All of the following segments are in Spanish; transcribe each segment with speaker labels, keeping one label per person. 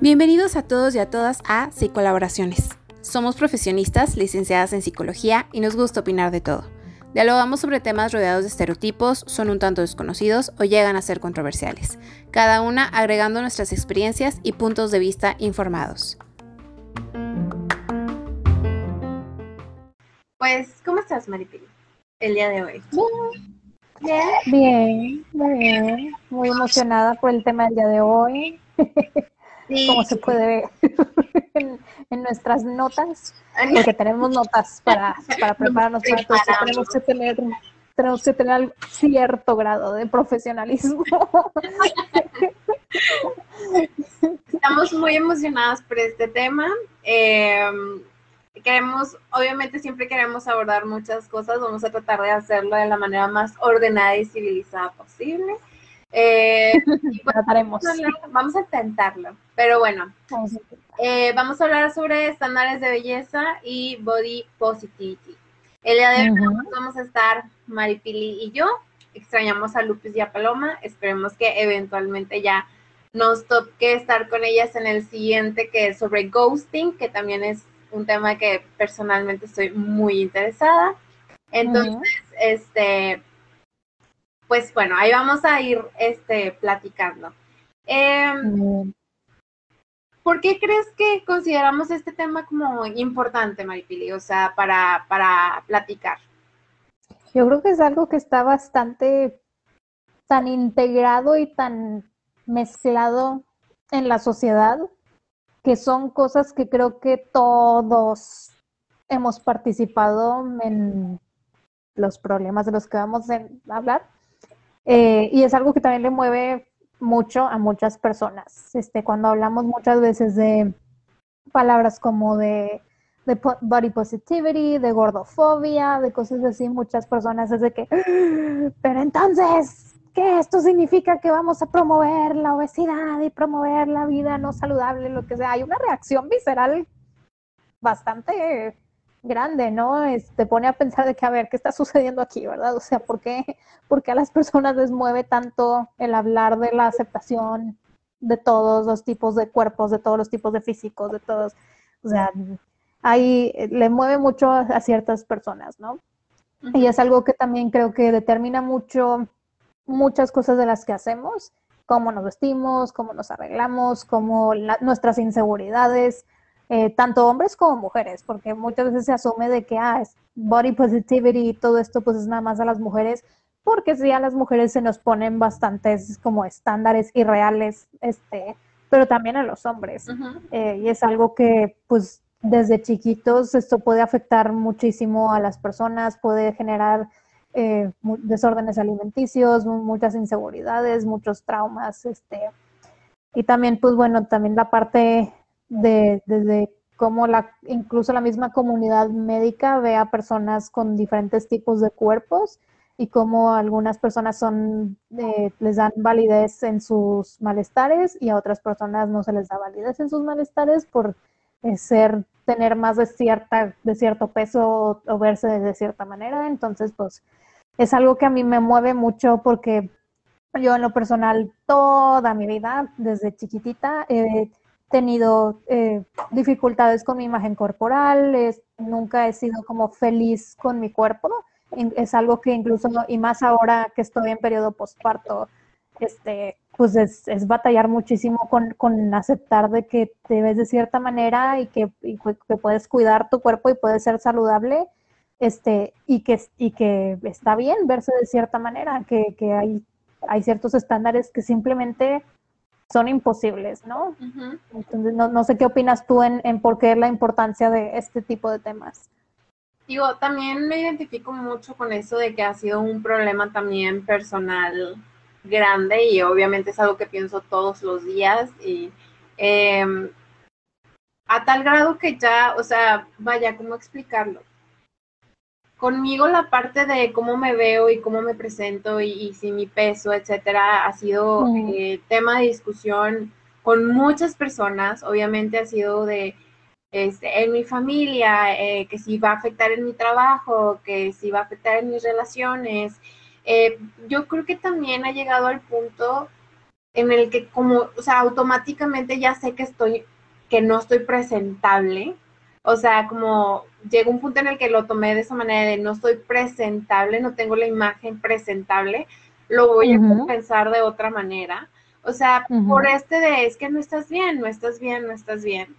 Speaker 1: Bienvenidos a todos y a todas a Psicolaboraciones. Somos profesionistas licenciadas en psicología y nos gusta opinar de todo. Dialogamos sobre temas rodeados de estereotipos, son un tanto desconocidos o llegan a ser controversiales, cada una agregando nuestras experiencias y puntos de vista informados.
Speaker 2: Pues, ¿cómo estás, Maripili, el día de hoy?
Speaker 3: Bien. Bien, muy bien. Muy emocionada por el tema del día de hoy. como se puede ver en, nuestras notas, porque tenemos notas para, para prepararnos para todo esto, tenemos que tener tenemos que tener cierto grado de profesionalismo.
Speaker 2: Estamos muy emocionadas por este tema. Em, queremos, obviamente siempre queremos abordar muchas cosas, vamos a tratar de hacerlo de la manera más ordenada y civilizada posible. Eh,
Speaker 3: Trataremos.
Speaker 2: Vamos a, intentarlo, pero bueno, eh, vamos a hablar sobre estándares de belleza y body positivity. El día de hoy vamos a estar Maripili y yo. Extrañamos a Lupis y a Paloma. Esperemos que eventualmente ya nos toque estar con ellas en el siguiente, que es sobre ghosting, que también es un tema que personalmente estoy muy interesada. Entonces, este, pues bueno, ahí vamos a ir este, platicando. Em, ¿Por qué crees que consideramos este tema como importante, Maripili? O sea, para, para platicar.
Speaker 3: Yo creo que es algo que está bastante tan integrado y tan mezclado en la sociedad, que son cosas que creo que todos hemos participado en los problemas de los que vamos a hablar. Eh, y es algo que también le mueve mucho a muchas personas. Este, cuando hablamos muchas veces de palabras como de, de body positivity, de gordofobia, de cosas así, muchas personas es de que, pero entonces, ¿qué esto significa que vamos a promover la obesidad y promover la vida no saludable, lo que sea? Hay una reacción visceral bastante grande, ¿no? te este, pone a pensar de que, a ver, ¿qué está sucediendo aquí, verdad? O sea, ¿por qué, ¿por qué a las personas les mueve tanto el hablar de la aceptación de todos los tipos de cuerpos, de todos los tipos de físicos, de todos? O sea, ahí le mueve mucho a, ciertas personas, ¿no? Y es algo que también creo que determina mucho muchas cosas de las que hacemos, cómo nos vestimos, cómo nos arreglamos, cómo nuestras inseguridades, eh, tanto hombres como mujeres, porque muchas veces se asume de que ah, es body positivity y todo esto pues es nada más a las mujeres, porque sí a las mujeres se nos ponen bastantes como estándares irreales, este, pero también a los hombres. Eh, y es algo que pues desde chiquitos esto puede afectar muchísimo a las personas, puede generar eh, desórdenes alimenticios, muchas inseguridades, muchos traumas, este, y también pues bueno, también la parte de, desde cómo la, incluso la misma comunidad médica ve a personas con diferentes tipos de cuerpos y cómo algunas personas son, eh, les dan validez en sus malestares y a otras personas no se les da validez en sus malestares por eh, ser, tener más de cierta, de cierto peso o, verse de cierta manera. Entonces, pues, es algo que a mí me mueve mucho porque yo en lo personal toda mi vida, desde chiquitita, eh, tenido eh, dificultades con mi imagen corporal, nunca he sido como feliz con mi cuerpo. Es algo que incluso, y más ahora que estoy en periodo postparto, este, pues es, batallar muchísimo con, aceptar de que te ves de cierta manera y que, puedes cuidar tu cuerpo y puedes ser saludable, este, y que, y que está bien verse de cierta manera, que, que hay, hay ciertos estándares que simplemente son imposibles, ¿no? Entonces, no, sé qué opinas tú en, en por qué la importancia de este tipo de temas.
Speaker 2: Digo, también me identifico mucho con eso de que ha sido un problema también personal grande y obviamente es algo que pienso todos los días y em, a tal grado que ya, o sea, vaya, ¿cómo explicarlo? conmigo la parte de cómo me veo y cómo me presento y, si mi peso, etcétera, ha sido eh, tema de discusión con muchas personas. Obviamente ha sido de este, en mi familia, eh, que si va a afectar en mi trabajo, que si va a afectar en mis relaciones. Eh, yo creo que también ha llegado al punto en el que como, o sea, automáticamente ya sé que estoy, que no estoy presentable. O sea, como llegó un punto en el que lo tomé de esa manera de no estoy presentable, no tengo la imagen presentable, lo voy a compensar de otra manera. O sea, por este de es que no estás bien, no estás bien, no estás bien.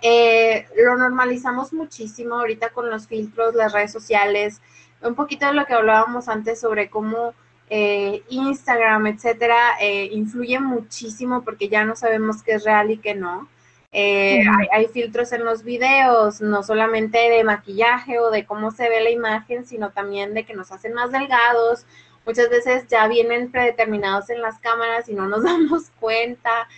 Speaker 2: Eh, lo normalizamos muchísimo ahorita con los filtros, las redes sociales, un poquito de lo que hablábamos antes sobre cómo eh, Instagram, etcétera, eh, influye muchísimo porque ya no sabemos qué es real y qué no. Eh, hay, filtros en los videos, no solamente de maquillaje o de cómo se ve la imagen, sino también de que nos hacen más delgados. Muchas veces ya vienen predeterminados en las cámaras y no nos damos cuenta.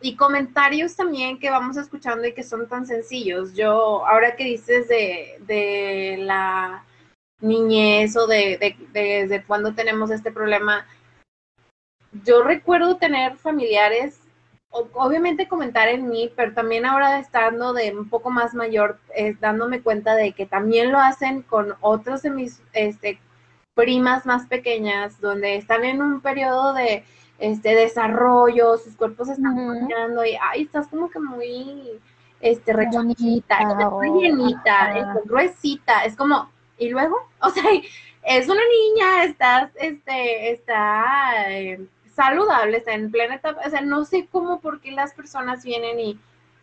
Speaker 2: Y comentarios también que vamos escuchando y que son tan sencillos. Yo, ahora que dices de, de la niñez o de, de, desde cuando tenemos este problema. Yo recuerdo tener familiares, obviamente comentar en mí, pero también ahora estando de un poco más mayor, eh, dándome cuenta de que también lo hacen con otros de mis este, primas más pequeñas, donde están en un periodo de este desarrollo, sus cuerpos están cambiando y ay, estás como que muy este rechonita, llenita, gruesita, es como y luego, o sea, es una niña, estás, este, está eh, saludable, está en plena etapa, o sea, no sé cómo, por qué las personas vienen y,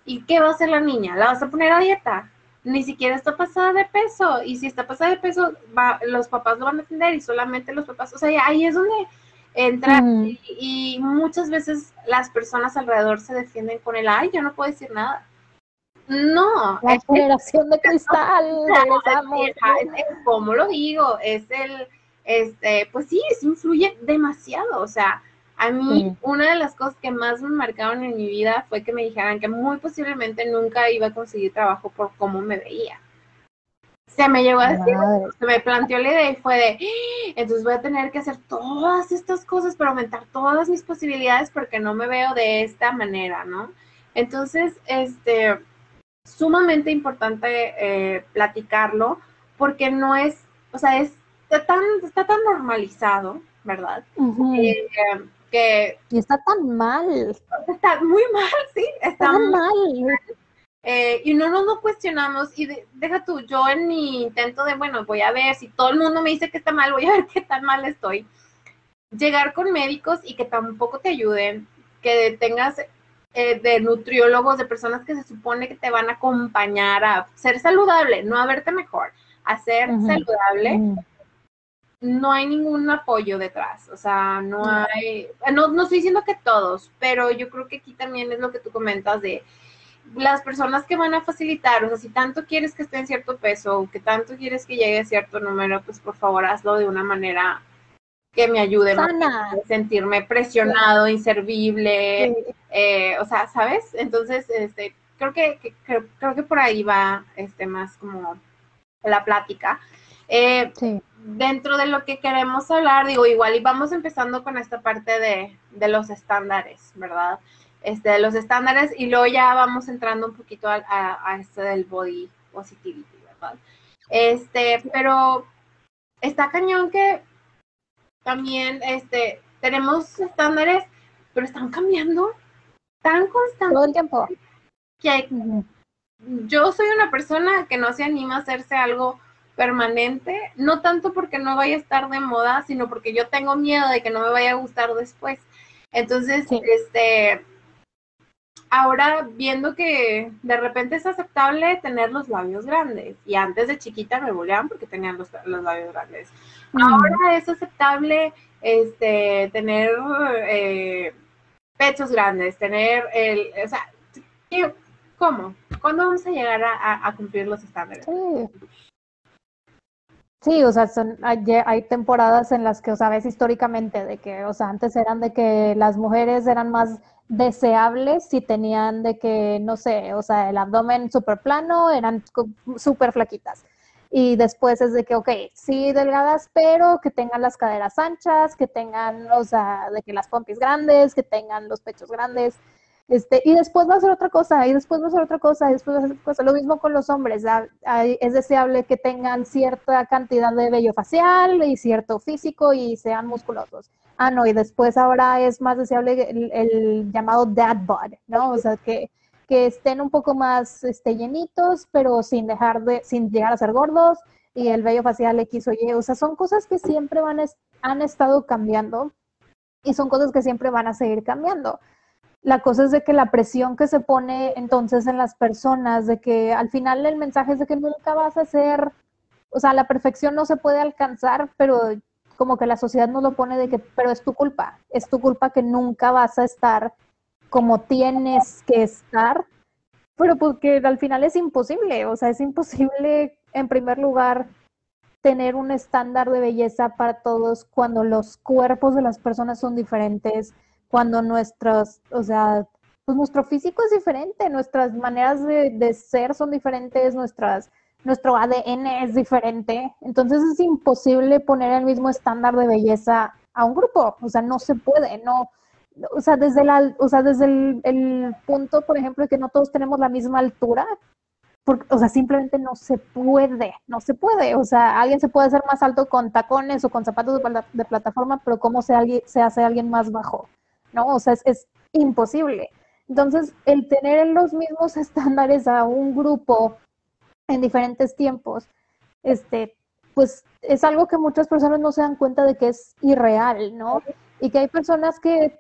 Speaker 2: ¿y qué va a hacer la niña? ¿La vas a poner a dieta? Ni siquiera está pasada de peso, y si está pasada de peso, va, los papás lo van a atender y solamente los papás, o sea, ahí es donde entra y, muchas veces las personas alrededor se defienden con el, ay, yo no puedo decir nada. No.
Speaker 3: La generación de cristal.
Speaker 2: como lo digo, es el, este, pues sí, eso influye demasiado. O sea, a mí una de las cosas que más me marcaron en mi vida fue que me dijeran que muy posiblemente nunca iba a conseguir trabajo por cómo me veía. Se me llegó a decir, se me planteó la idea y fue de, entonces voy a tener que hacer todas estas cosas para aumentar todas mis posibilidades porque no me veo de esta manera, ¿no? Entonces, este, sumamente importante eh, platicarlo porque no es, o sea, es, está, tan, está tan normalizado, ¿verdad?
Speaker 3: Eh, que... Y está tan mal.
Speaker 2: Está muy mal, sí, está
Speaker 3: tan mal.
Speaker 2: Eh, y no nos lo cuestionamos y deja tú, yo en mi intento de, bueno, voy a ver si todo el mundo me dice que está mal, voy a ver qué tan mal estoy. Llegar con médicos y que tampoco te ayuden, que tengas eh, de nutriólogos, de personas que se supone que te van a acompañar a ser saludable, no a verte mejor, a ser saludable, no hay ningún apoyo detrás. O sea, no hay, no, no estoy diciendo que todos, pero yo creo que aquí también es lo que tú comentas de las personas que van a facilitar, o sea, si tanto quieres que esté en cierto peso o que tanto quieres que llegue a cierto número, pues por favor hazlo de una manera que me ayude a sentirme presionado, inservible, eh, o sea, ¿sabes? Entonces, este, creo que, creo, que por ahí va este más como la plática. Eh, dentro de lo que queremos hablar, digo, igual y vamos empezando con esta parte de, de los estándares, ¿verdad? Este, de los estándares y luego ya vamos entrando un poquito a, a, a este del body positivity, ¿verdad? Este, pero está cañón que también este, tenemos estándares, pero están cambiando tan constantemente.
Speaker 3: Todo el tiempo.
Speaker 2: Que yo soy una persona que no se anima a hacerse algo permanente, no tanto porque no vaya a estar de moda, sino porque yo tengo miedo de que no me vaya a gustar después. Entonces, este, ahora viendo que de repente es aceptable tener los labios grandes, y antes de chiquita me bulleaban porque tenían los, los labios grandes. Ahora es aceptable este, tener eh, pechos grandes, tener el, o sea, ¿cómo? ¿Cuándo vamos a llegar a, cumplir los estándares?
Speaker 3: Sí. o sea, son, hay, temporadas en las que, o sea, ves históricamente de que, o sea, antes eran de que las mujeres eran más deseables si tenían de que, no sé, o sea, el abdomen súper plano, eran súper flaquitas. Y después es de que, ok, sí, delgadas, pero que tengan las caderas anchas, que tengan, o sea, de que las pompis grandes, que tengan los pechos grandes. Este, y después va a ser otra cosa, y después va a ser otra cosa, y después va a ser otra cosa. Lo mismo con los hombres, es deseable que tengan cierta cantidad de vello facial y cierto físico y sean musculosos. Ah, no, y después ahora es más deseable el, llamado dad bod, ¿no? O sea, que, que estén un poco más este, llenitos, pero sin dejar de, sin llegar a ser gordos, y el vello facial X o Y. O sea, son cosas que siempre van han estado cambiando y son cosas que siempre van a seguir cambiando. La cosa es de que la presión que se pone entonces en las personas, de que al final el mensaje es de que nunca vas a ser, o sea, la perfección no se puede alcanzar, pero como que la sociedad nos lo pone de que, pero es tu culpa, es tu culpa que nunca vas a estar como tienes que estar, pero porque al final es imposible, o sea, es imposible en primer lugar tener un estándar de belleza para todos cuando los cuerpos de las personas son diferentes, cuando nuestros, o sea, pues nuestro físico es diferente, nuestras maneras de, ser son diferentes, nuestras, nuestro ADN es diferente. Entonces es imposible poner el mismo estándar de belleza a un grupo. O sea, no se puede, no. O sea, desde, la, o sea, desde el, punto, por ejemplo, de que no todos tenemos la misma altura, porque, o sea, simplemente no se puede, no se puede. O sea, alguien se puede hacer más alto con tacones o con zapatos de, de plataforma, pero ¿cómo se, se hace alguien más bajo? ¿No? O sea, es, imposible. Entonces, el tener los mismos estándares a un grupo en diferentes tiempos, este, pues es algo que muchas personas no se dan cuenta de que es irreal, ¿no? Y que hay personas que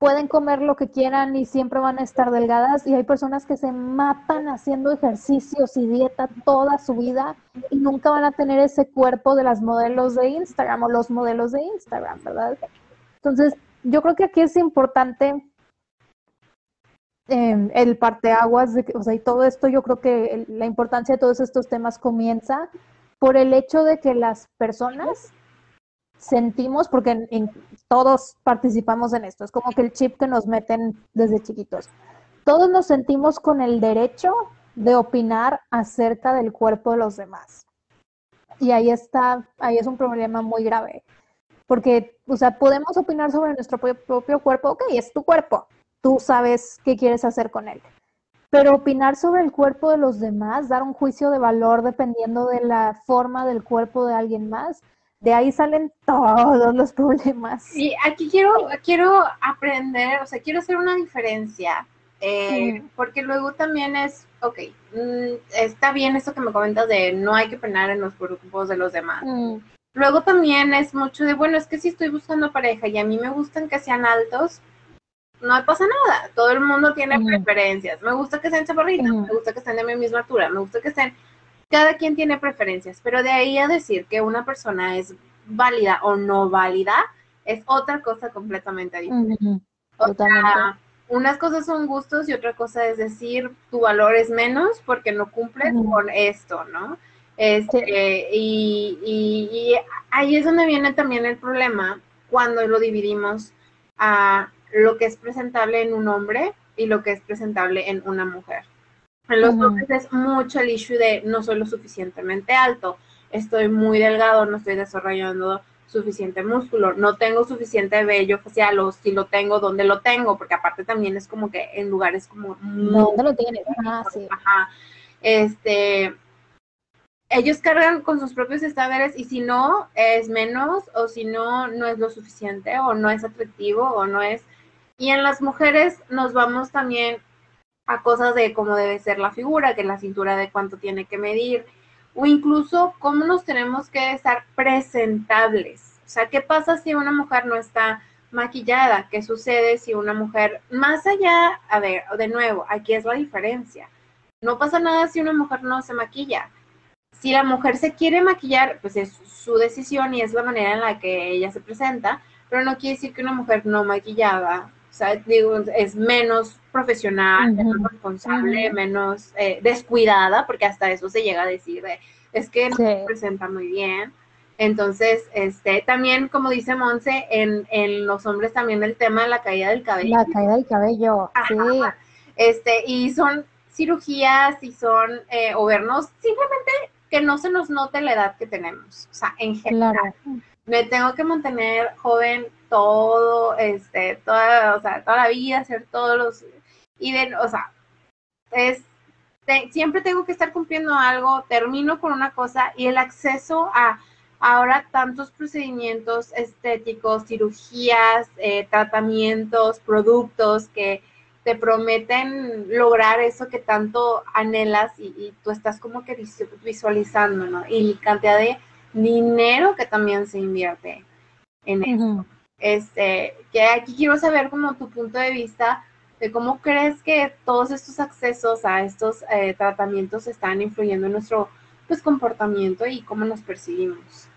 Speaker 3: pueden comer lo que quieran y siempre van a estar delgadas y hay personas que se matan haciendo ejercicios y dieta toda su vida y nunca van a tener ese cuerpo de las modelos de Instagram o los modelos de Instagram, ¿verdad? Entonces, yo creo que aquí es importante eh, el parteaguas, de o sea, y todo esto, yo creo que la importancia de todos estos temas comienza por el hecho de que las personas sentimos, porque todos participamos en esto, es como que el chip que nos meten desde chiquitos. Todos nos sentimos con el derecho de opinar acerca del cuerpo de los demás. Y ahí está, ahí es un problema muy grave porque, o sea, podemos opinar sobre nuestro propio cuerpo, ok, es tu cuerpo, tú sabes qué quieres hacer con él. Pero opinar sobre el cuerpo de los demás, dar un juicio de valor dependiendo de la forma del cuerpo de alguien más, de ahí salen todos los problemas.
Speaker 2: Y aquí quiero, quiero aprender, o sea, quiero hacer una diferencia, eh, porque luego también es, ok, mm, está bien esto que me comentas de no hay que opinar en los cuerpos de los demás. Mm. Luego también es mucho de, bueno, es que si estoy buscando pareja y a mí me gustan que sean altos, no pasa nada. Todo el mundo tiene preferencias. Me gusta que sean chaparritos, me gusta que estén de mi misma altura, me gusta que estén... Cada quien tiene preferencias, pero de ahí a decir que una persona es válida o no válida es otra cosa completamente diferente. unas cosas son gustos y otra cosa es decir tu valor es menos porque no cumples con esto, ¿no? Este, y, ahí es donde viene también el problema cuando lo dividimos a lo que es presentable en un hombre y lo que es presentable en una mujer. En los hombres es mucho el issue de no soy lo suficientemente alto, estoy muy delgado, no estoy desarrollando suficiente músculo, no tengo suficiente vello facial o si lo tengo, ¿dónde lo tengo? Porque aparte también es como que en lugares como...
Speaker 3: ¿Dónde lo tienes? Ah, sí.
Speaker 2: Ajá. Este, ellos cargan con sus propios estándares y si no es menos o si no no es lo suficiente o no es atractivo o no es y en las mujeres nos vamos también a cosas de cómo debe ser la figura, que la cintura de cuánto tiene que medir o incluso cómo nos tenemos que estar presentables. O sea, ¿qué pasa si una mujer no está maquillada? ¿Qué sucede si una mujer más allá, a ver, de nuevo, aquí es la diferencia. No pasa nada si una mujer no se maquilla si la mujer se quiere maquillar, pues es su decisión y es la manera en la que ella se presenta, pero no quiere decir que una mujer no maquillada, o sea, digo, es menos profesional, menos responsable, menos eh, descuidada, porque hasta eso se llega a decir, es que no se presenta muy bien. Entonces, este, también, como dice Monse, en, en los hombres también el tema de la caída del cabello.
Speaker 3: La caída del cabello, sí.
Speaker 2: Este, y son cirugías y son, eh, o vernos simplemente que no se nos note la edad que tenemos, o sea, en general. me tengo que mantener joven todo, este, toda, o sea, toda la vida, hacer todos los, y de, o sea, es, siempre tengo que estar cumpliendo algo, termino con una cosa y el acceso a ahora tantos procedimientos estéticos, cirugías, eh, tratamientos, productos que te prometen lograr eso que tanto anhelas y, tú estás como que visualizando, ¿no? Y cantidad de dinero que también se invierte en eso. Este, que aquí quiero saber como tu punto de vista de cómo crees que todos estos accesos a estos eh, tratamientos están influyendo en nuestro pues, comportamiento y cómo nos percibimos.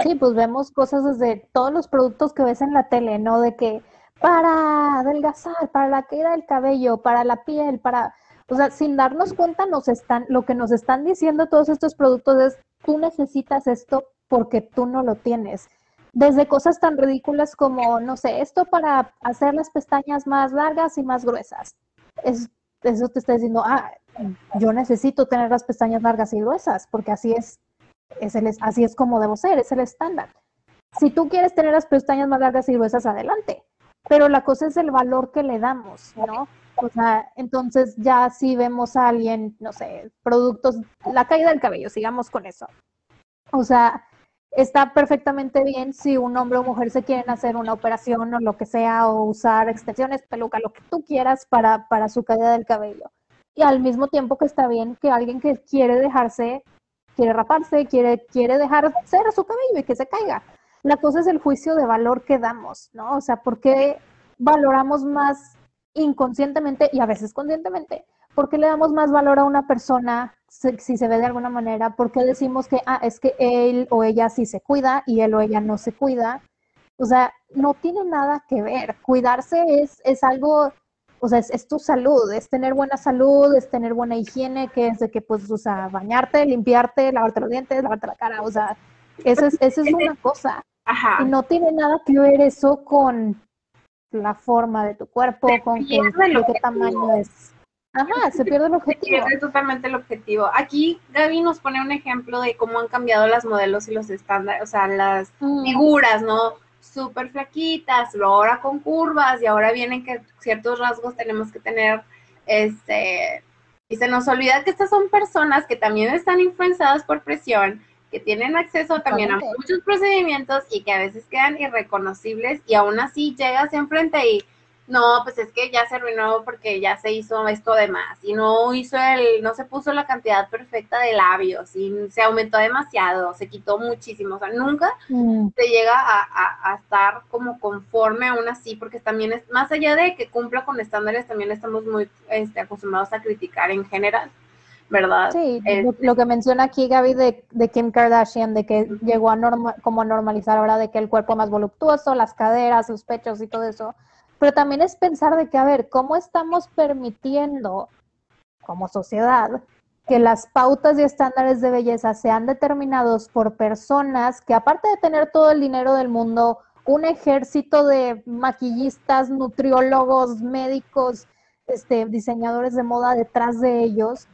Speaker 3: Sí, pues vemos cosas desde todos los productos que ves en la tele, ¿no? De que para adelgazar, para la caída del cabello, para la piel, para, o sea, sin darnos cuenta nos están, lo que nos están diciendo todos estos productos es, tú necesitas esto porque tú no lo tienes. Desde cosas tan ridículas como, no sé, esto para hacer las pestañas más largas y más gruesas. Es, eso te está diciendo, ah, yo necesito tener las pestañas largas y gruesas porque así es, es el, así es como debo ser, es el estándar. Si tú quieres tener las pestañas más largas y gruesas, adelante pero la cosa es el valor que le damos, ¿no? O sea, entonces ya si vemos a alguien, no sé, productos, la caída del cabello, sigamos con eso. O sea, está perfectamente bien si un hombre o mujer se quieren hacer una operación o lo que sea, o usar extensiones, peluca, lo que tú quieras para, para su caída del cabello. Y al mismo tiempo que está bien que alguien que quiere dejarse, quiere raparse, quiere, quiere dejar ser su cabello y que se caiga. La cosa es el juicio de valor que damos, ¿no? O sea, ¿por qué valoramos más inconscientemente y a veces conscientemente? ¿Por qué le damos más valor a una persona si, se ve de alguna manera? ¿Por qué decimos que, ah, es que él o ella sí se cuida y él o ella no se cuida? O sea, no tiene nada que ver. Cuidarse es, es algo, o sea, es, tu salud, es tener buena salud, es tener buena higiene, que es de que, pues, o sea, bañarte, limpiarte, lavarte los dientes, lavarte la cara, o sea, esa es, esa es una cosa. Y no tiene nada que ver eso con la forma de tu cuerpo, con qué, tamaño es. Ajá, se pierde el objetivo. Se pierde
Speaker 2: totalmente el objetivo. Aquí Gaby nos pone un ejemplo de cómo han cambiado las modelos y los estándares, o sea, las mm. figuras, ¿no? Súper flaquitas, luego ahora con curvas y ahora vienen que ciertos rasgos tenemos que tener, este, y se nos olvida que estas son personas que también están influenciadas por presión, que tienen acceso también a muchos procedimientos y que a veces quedan irreconocibles y aún así llegas enfrente y no, pues es que ya se arruinó porque ya se hizo esto de más y no hizo el, no se puso la cantidad perfecta de labios y se aumentó demasiado, se quitó muchísimo, o sea, nunca mm. se llega a, a, estar como conforme aún así, porque también es, más allá de que cumpla con estándares, también estamos muy este, acostumbrados a criticar en general. ¿Verdad?
Speaker 3: Sí, lo, que menciona aquí Gaby de, de Kim Kardashian, de que llegó a norma, como normalizar ahora de que el cuerpo más voluptuoso, las caderas, los pechos y todo eso. Pero también es pensar de que, a ver, ¿cómo estamos permitiendo como sociedad que las pautas y estándares de belleza sean determinados por personas que aparte de tener todo el dinero del mundo, un ejército de maquillistas, nutriólogos, médicos, este, diseñadores de moda detrás de ellos,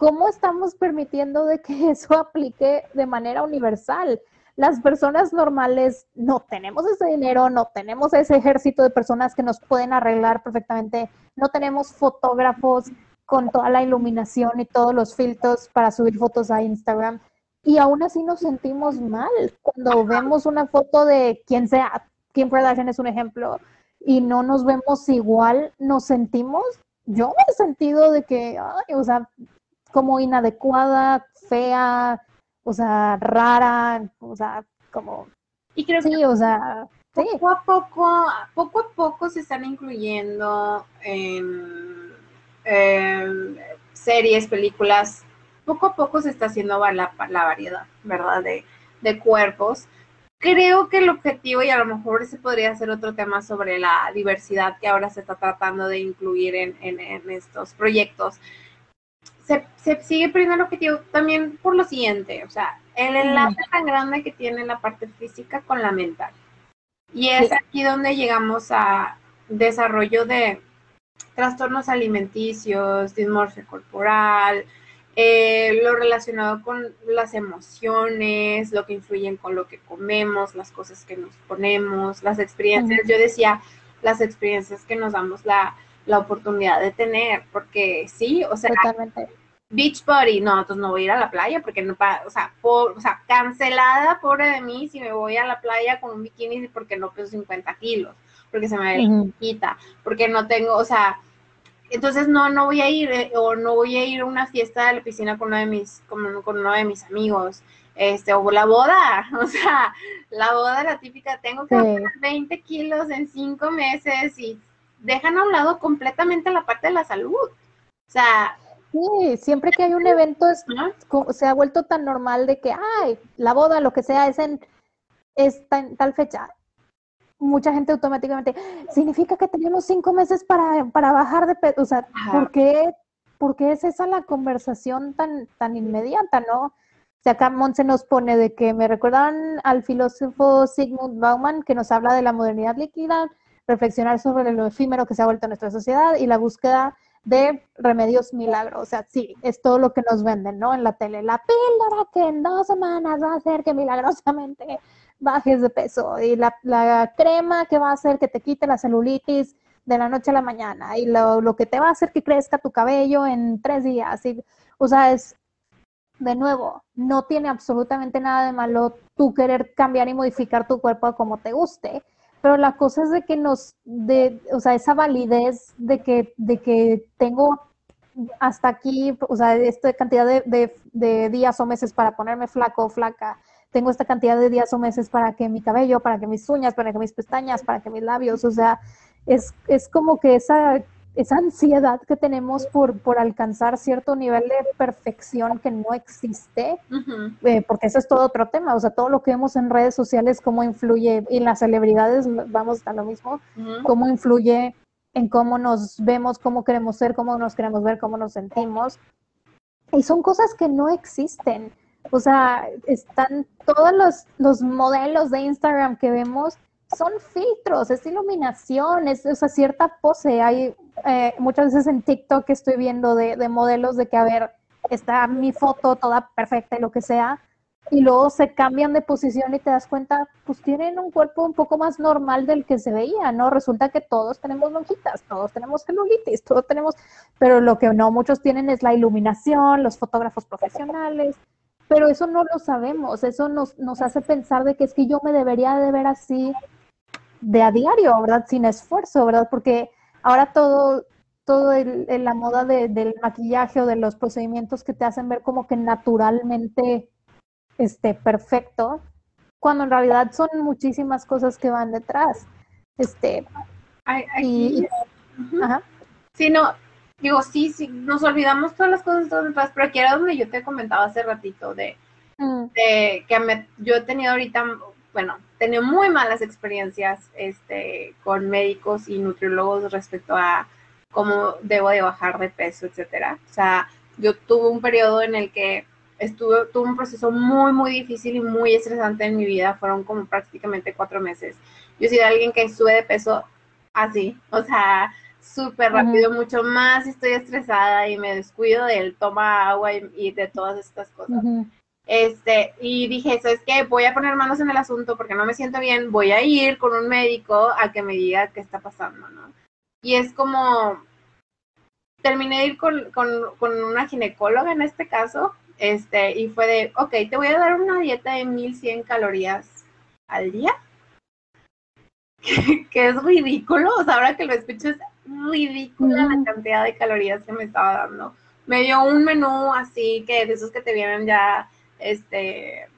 Speaker 3: ¿cómo estamos permitiendo de que eso aplique de manera universal? Las personas normales no tenemos ese dinero, no tenemos ese ejército de personas que nos pueden arreglar perfectamente, no tenemos fotógrafos con toda la iluminación y todos los filtros para subir fotos a Instagram. Y aún así nos sentimos mal cuando vemos una foto de quien sea, Kim Kardashian es un ejemplo, y no nos vemos igual, nos sentimos, yo me he sentido de que, ay, o sea, como inadecuada, fea, o sea, rara, o sea, como...
Speaker 2: Y creo sí, o sea, poco a poco, poco a poco se están incluyendo en, series, películas, poco a poco se está haciendo la, la variedad, ¿verdad? De, de cuerpos. Creo que el objetivo, y a lo mejor ese podría ser otro tema sobre la diversidad que ahora se está tratando de incluir en, en estos proyectos, se, sigue perdiendo el objetivo también por lo siguiente, o sea, el enlace tan grande que tiene la parte física con la mental. Y es aquí donde llegamos a desarrollo de trastornos alimenticios, dismorfia corporal, eh, lo relacionado con las emociones, lo que influyen con lo que comemos, las cosas que nos ponemos, las experiencias. Yo decía, las experiencias que nos damos la, la oportunidad de tener, porque sí, o sea,
Speaker 3: Totalmente.
Speaker 2: Beach body, no, entonces no voy a ir a la playa porque no, o sea, por, o sea, cancelada, pobre de mí, si me voy a la playa con un bikini porque no peso 50 kilos, porque se me ve uh quita, porque no tengo, o sea, entonces no, no voy a ir, eh, o no voy a ir a una fiesta de la piscina con uno de mis, con, con uno de mis amigos, este, o la boda, o sea, la boda la típica, tengo que sí. 20 kilos en 5 meses y dejan a un lado completamente la parte de la salud. O sea...
Speaker 3: Sí, siempre que hay un evento es, se ha vuelto tan normal de que, ay, la boda, lo que sea, es en, es en tal fecha. Mucha gente automáticamente, significa que tenemos cinco meses para, para bajar de peso. O sea, ¿por qué, ¿por qué es esa la conversación tan, tan inmediata, no? O sea, acá Montse nos pone de que me recuerdan al filósofo Sigmund Bauman que nos habla de la modernidad líquida, reflexionar sobre lo efímero que se ha vuelto en nuestra sociedad y la búsqueda de remedios milagros. O sea, sí, es todo lo que nos venden, ¿no? En la tele. La píldora que en dos semanas va a hacer que milagrosamente bajes de peso. Y la, la crema que va a hacer que te quite la celulitis de la noche a la mañana. Y lo, lo que te va a hacer que crezca tu cabello en tres días. Y, o sea, es, de nuevo, no tiene absolutamente nada de malo tú querer cambiar y modificar tu cuerpo como te guste pero la cosa es de que nos, de, o sea, esa validez de que, de que tengo hasta aquí, o sea, esta cantidad de, de, días o meses para ponerme flaco o flaca, tengo esta cantidad de días o meses para que mi cabello, para que mis uñas, para que mis pestañas, para que mis labios, o sea, es, es como que esa esa ansiedad que tenemos por, por alcanzar cierto nivel de perfección que no existe, uh -huh. eh, porque eso es todo otro tema, o sea, todo lo que vemos en redes sociales, cómo influye, y en las celebridades, vamos a lo mismo, uh -huh. cómo influye en cómo nos vemos, cómo queremos ser, cómo nos queremos ver, cómo nos sentimos. Y son cosas que no existen. O sea, están todos los, los modelos de Instagram que vemos son filtros, es iluminación, es o sea, cierta pose. Hay eh, muchas veces en TikTok estoy viendo de, de, modelos de que, a ver, está mi foto toda perfecta y lo que sea, y luego se cambian de posición y te das cuenta, pues tienen un cuerpo un poco más normal del que se veía, ¿no? Resulta que todos tenemos lonjitas, todos tenemos celulitis, todos tenemos, pero lo que no muchos tienen es la iluminación, los fotógrafos profesionales, pero eso no lo sabemos, eso nos, nos hace pensar de que es que yo me debería de ver así de a diario, ¿verdad? Sin esfuerzo, ¿verdad? Porque ahora todo, todo el, el, la moda de, del maquillaje o de los procedimientos que te hacen ver como que naturalmente este, perfecto, cuando en realidad son muchísimas cosas que van detrás. Este,
Speaker 2: ay, y, uh -huh. ajá. Sí, no, digo, sí, sí, nos olvidamos todas las cosas todas detrás, pero aquí era donde yo te comentaba hace ratito de, mm. de que me, yo he tenido ahorita bueno, tenía muy malas experiencias este, con médicos y nutriólogos respecto a cómo debo de bajar de peso, etcétera. O sea, yo tuve un periodo en el que estuve, tuve un proceso muy, muy difícil y muy estresante en mi vida. Fueron como prácticamente cuatro meses. Yo soy alguien que sube de peso así, o sea, súper rápido, uh -huh. mucho más estoy estresada y me descuido del toma agua y, y de todas estas cosas. Uh -huh. Este, y dije, ¿sabes qué? Voy a poner manos en el asunto porque no me siento bien, voy a ir con un médico a que me diga qué está pasando, ¿no? Y es como, terminé de ir con, con, con una ginecóloga en este caso, este, y fue de, ok, te voy a dar una dieta de 1100 calorías al día, que, que es ridículo, o sea, ahora que lo escucho es ridícula mm. la cantidad de calorías que me estaba dando. Me dio un menú así, que de esos que te vienen ya este,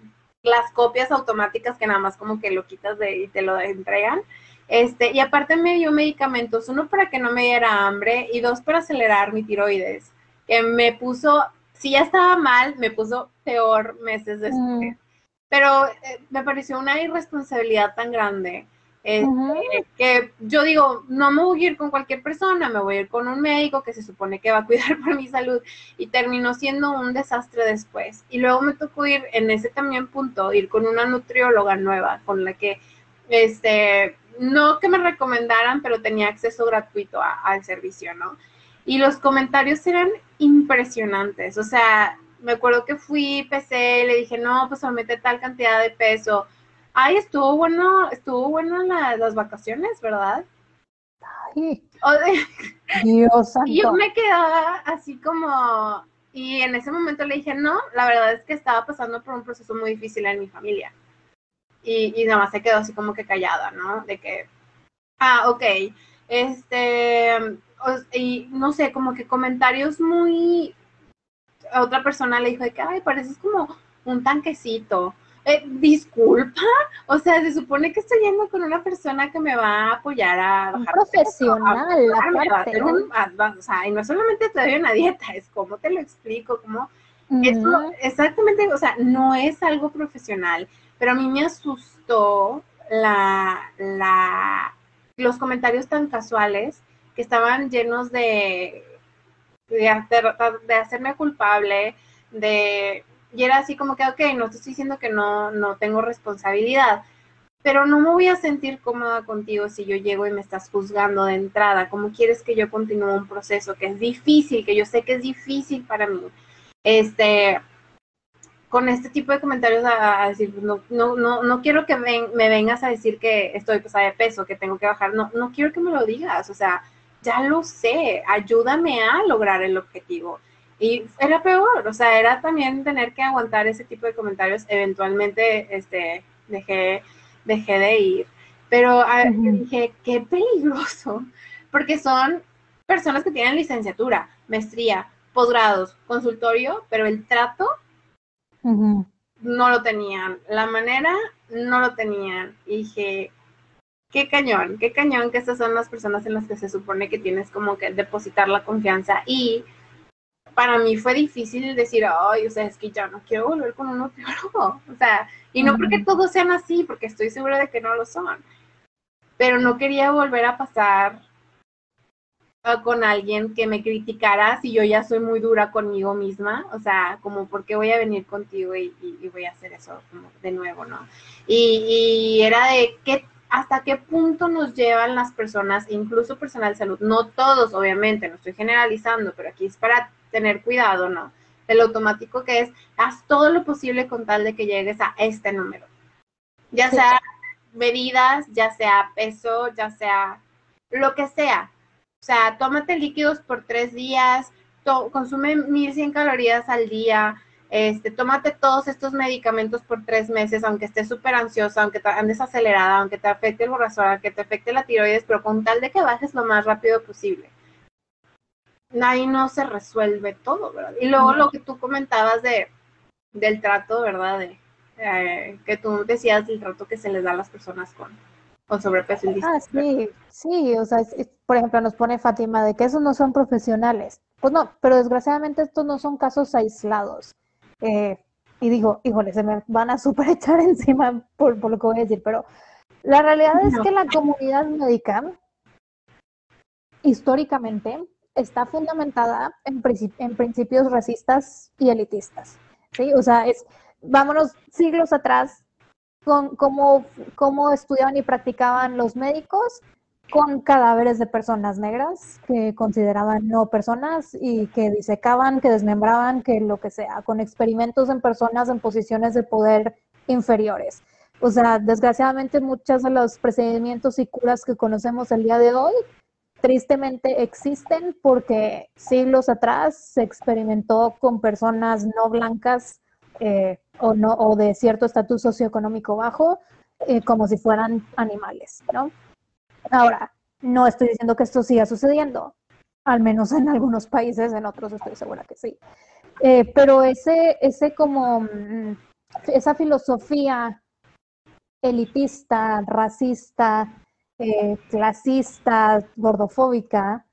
Speaker 2: las copias automáticas que nada más como que lo quitas de y te lo entregan. Este, y aparte me dio medicamentos, uno para que no me diera hambre y dos para acelerar mi tiroides, que me puso, si ya estaba mal, me puso peor meses después. Mm. Pero eh, me pareció una irresponsabilidad tan grande este, uh -huh. que yo digo, no me voy a ir con cualquier persona, me voy a ir con un médico que se supone que va a cuidar por mi salud y terminó siendo un desastre después. Y luego me tocó ir en ese también punto, ir con una nutrióloga nueva con la que, este, no que me recomendaran, pero tenía acceso gratuito a, al servicio, ¿no? y los comentarios eran impresionantes. O sea, me acuerdo que fui, pesé, le dije, no, pues aumenté tal cantidad de peso. Ay, estuvo bueno, estuvo bueno las vacaciones, ¿verdad?
Speaker 3: Ay, Dios santo.
Speaker 2: Y yo me quedaba así como, y en ese momento le dije, no, la verdad es que estaba pasando por un proceso muy difícil en mi familia. Y, y nada más se quedó así como que callada, ¿no? De que, ah, ok, este, y no sé, como que comentarios muy, otra persona le dijo de que, ay, pareces como un tanquecito. Eh, disculpa, o sea, se supone que estoy yendo con una persona que me va a apoyar a
Speaker 3: bajar. Un profesional,
Speaker 2: o sea, y no solamente te doy una dieta, es como te lo explico, como exactamente, o sea, no es algo profesional, pero a mí me asustó la, la, los comentarios tan casuales que estaban llenos de, de, de hacerme culpable, de y era así como que, ok, no te estoy diciendo que no, no tengo responsabilidad, pero no me voy a sentir cómoda contigo si yo llego y me estás juzgando de entrada. ¿Cómo quieres que yo continúe un proceso que es difícil, que yo sé que es difícil para mí? Este, con este tipo de comentarios a, decir, no, no, no, no quiero que me vengas a decir que estoy pesada de peso, que tengo que bajar. No, no quiero que me lo digas. O sea, ya lo sé. Ayúdame a lograr el objetivo. Y era peor, o sea, era también tener que aguantar ese tipo de comentarios. Eventualmente, este, dejé, dejé de ir. Pero dije, qué peligroso, porque son personas que tienen licenciatura, maestría, posgrados, consultorio, pero el trato no lo tenían. La manera no lo tenían. Y dije, qué cañón, qué cañón que estas son las personas en las que se supone que tienes como que depositar la confianza y para mí fue difícil decir, ay, o sea, es que ya no quiero volver con un nutriólogo. O sea, y no porque todos sean así, porque estoy segura de que no lo son. Pero no quería volver a pasar con alguien que me criticara si yo ya soy muy dura conmigo misma. O sea, como, ¿por qué voy a venir contigo y, voy a hacer eso de nuevo, no? Y, y era de, ¿qué hasta qué punto nos llevan las personas, incluso personal de salud, no todos, obviamente, no estoy generalizando, pero aquí es para tener cuidado, ¿no? El automático que es, haz todo lo posible con tal de que llegues a este número. Ya sea medidas, ya sea peso, ya sea lo que sea. O sea, tómate líquidos por tres días, consume 1100 calorías al día, este, tómate todos estos medicamentos por tres meses, aunque estés súper ansiosa, aunque te andes acelerada, aunque te afecte el borrazón, aunque te afecte la tiroides, pero con tal de que bajes lo más rápido posible ahí no se resuelve todo, ¿verdad? Y luego lo que tú comentabas de del trato, ¿verdad? De, eh, que tú decías del trato que se les da a las personas con, con sobrepeso y
Speaker 3: Ah, sí, sí, o sea, por ejemplo, nos pone Fátima de que esos no son profesionales. Pues no, pero desgraciadamente estos no son casos aislados. Eh, y digo, híjole, se me van a super echar encima por, por, lo que voy a decir, pero la realidad es que la comunidad médica, históricamente, está fundamentada en, en principios racistas y elitistas. ¿sí? O sea, es, vámonos siglos atrás con cómo, cómo estudiaban y practicaban los médicos con cadáveres de personas negras que consideraban no personas y que disecaban, que desmembraban, que lo que sea, con experimentos en personas en posiciones de poder inferiores. O sea, desgraciadamente muchos de los procedimientos y curas que conocemos el día de hoy tristemente existen porque siglos atrás se experimentó con personas no blancas eh, o, no, o de cierto estatus socioeconómico bajo eh, como si fueran animales, ¿no? Ahora, no estoy diciendo que esto siga sucediendo, al menos en algunos países, en otros estoy segura que sí. Eh, pero ese, ese como, mm, esa filosofía elitista, racista, eh, clasista, gordofóbica,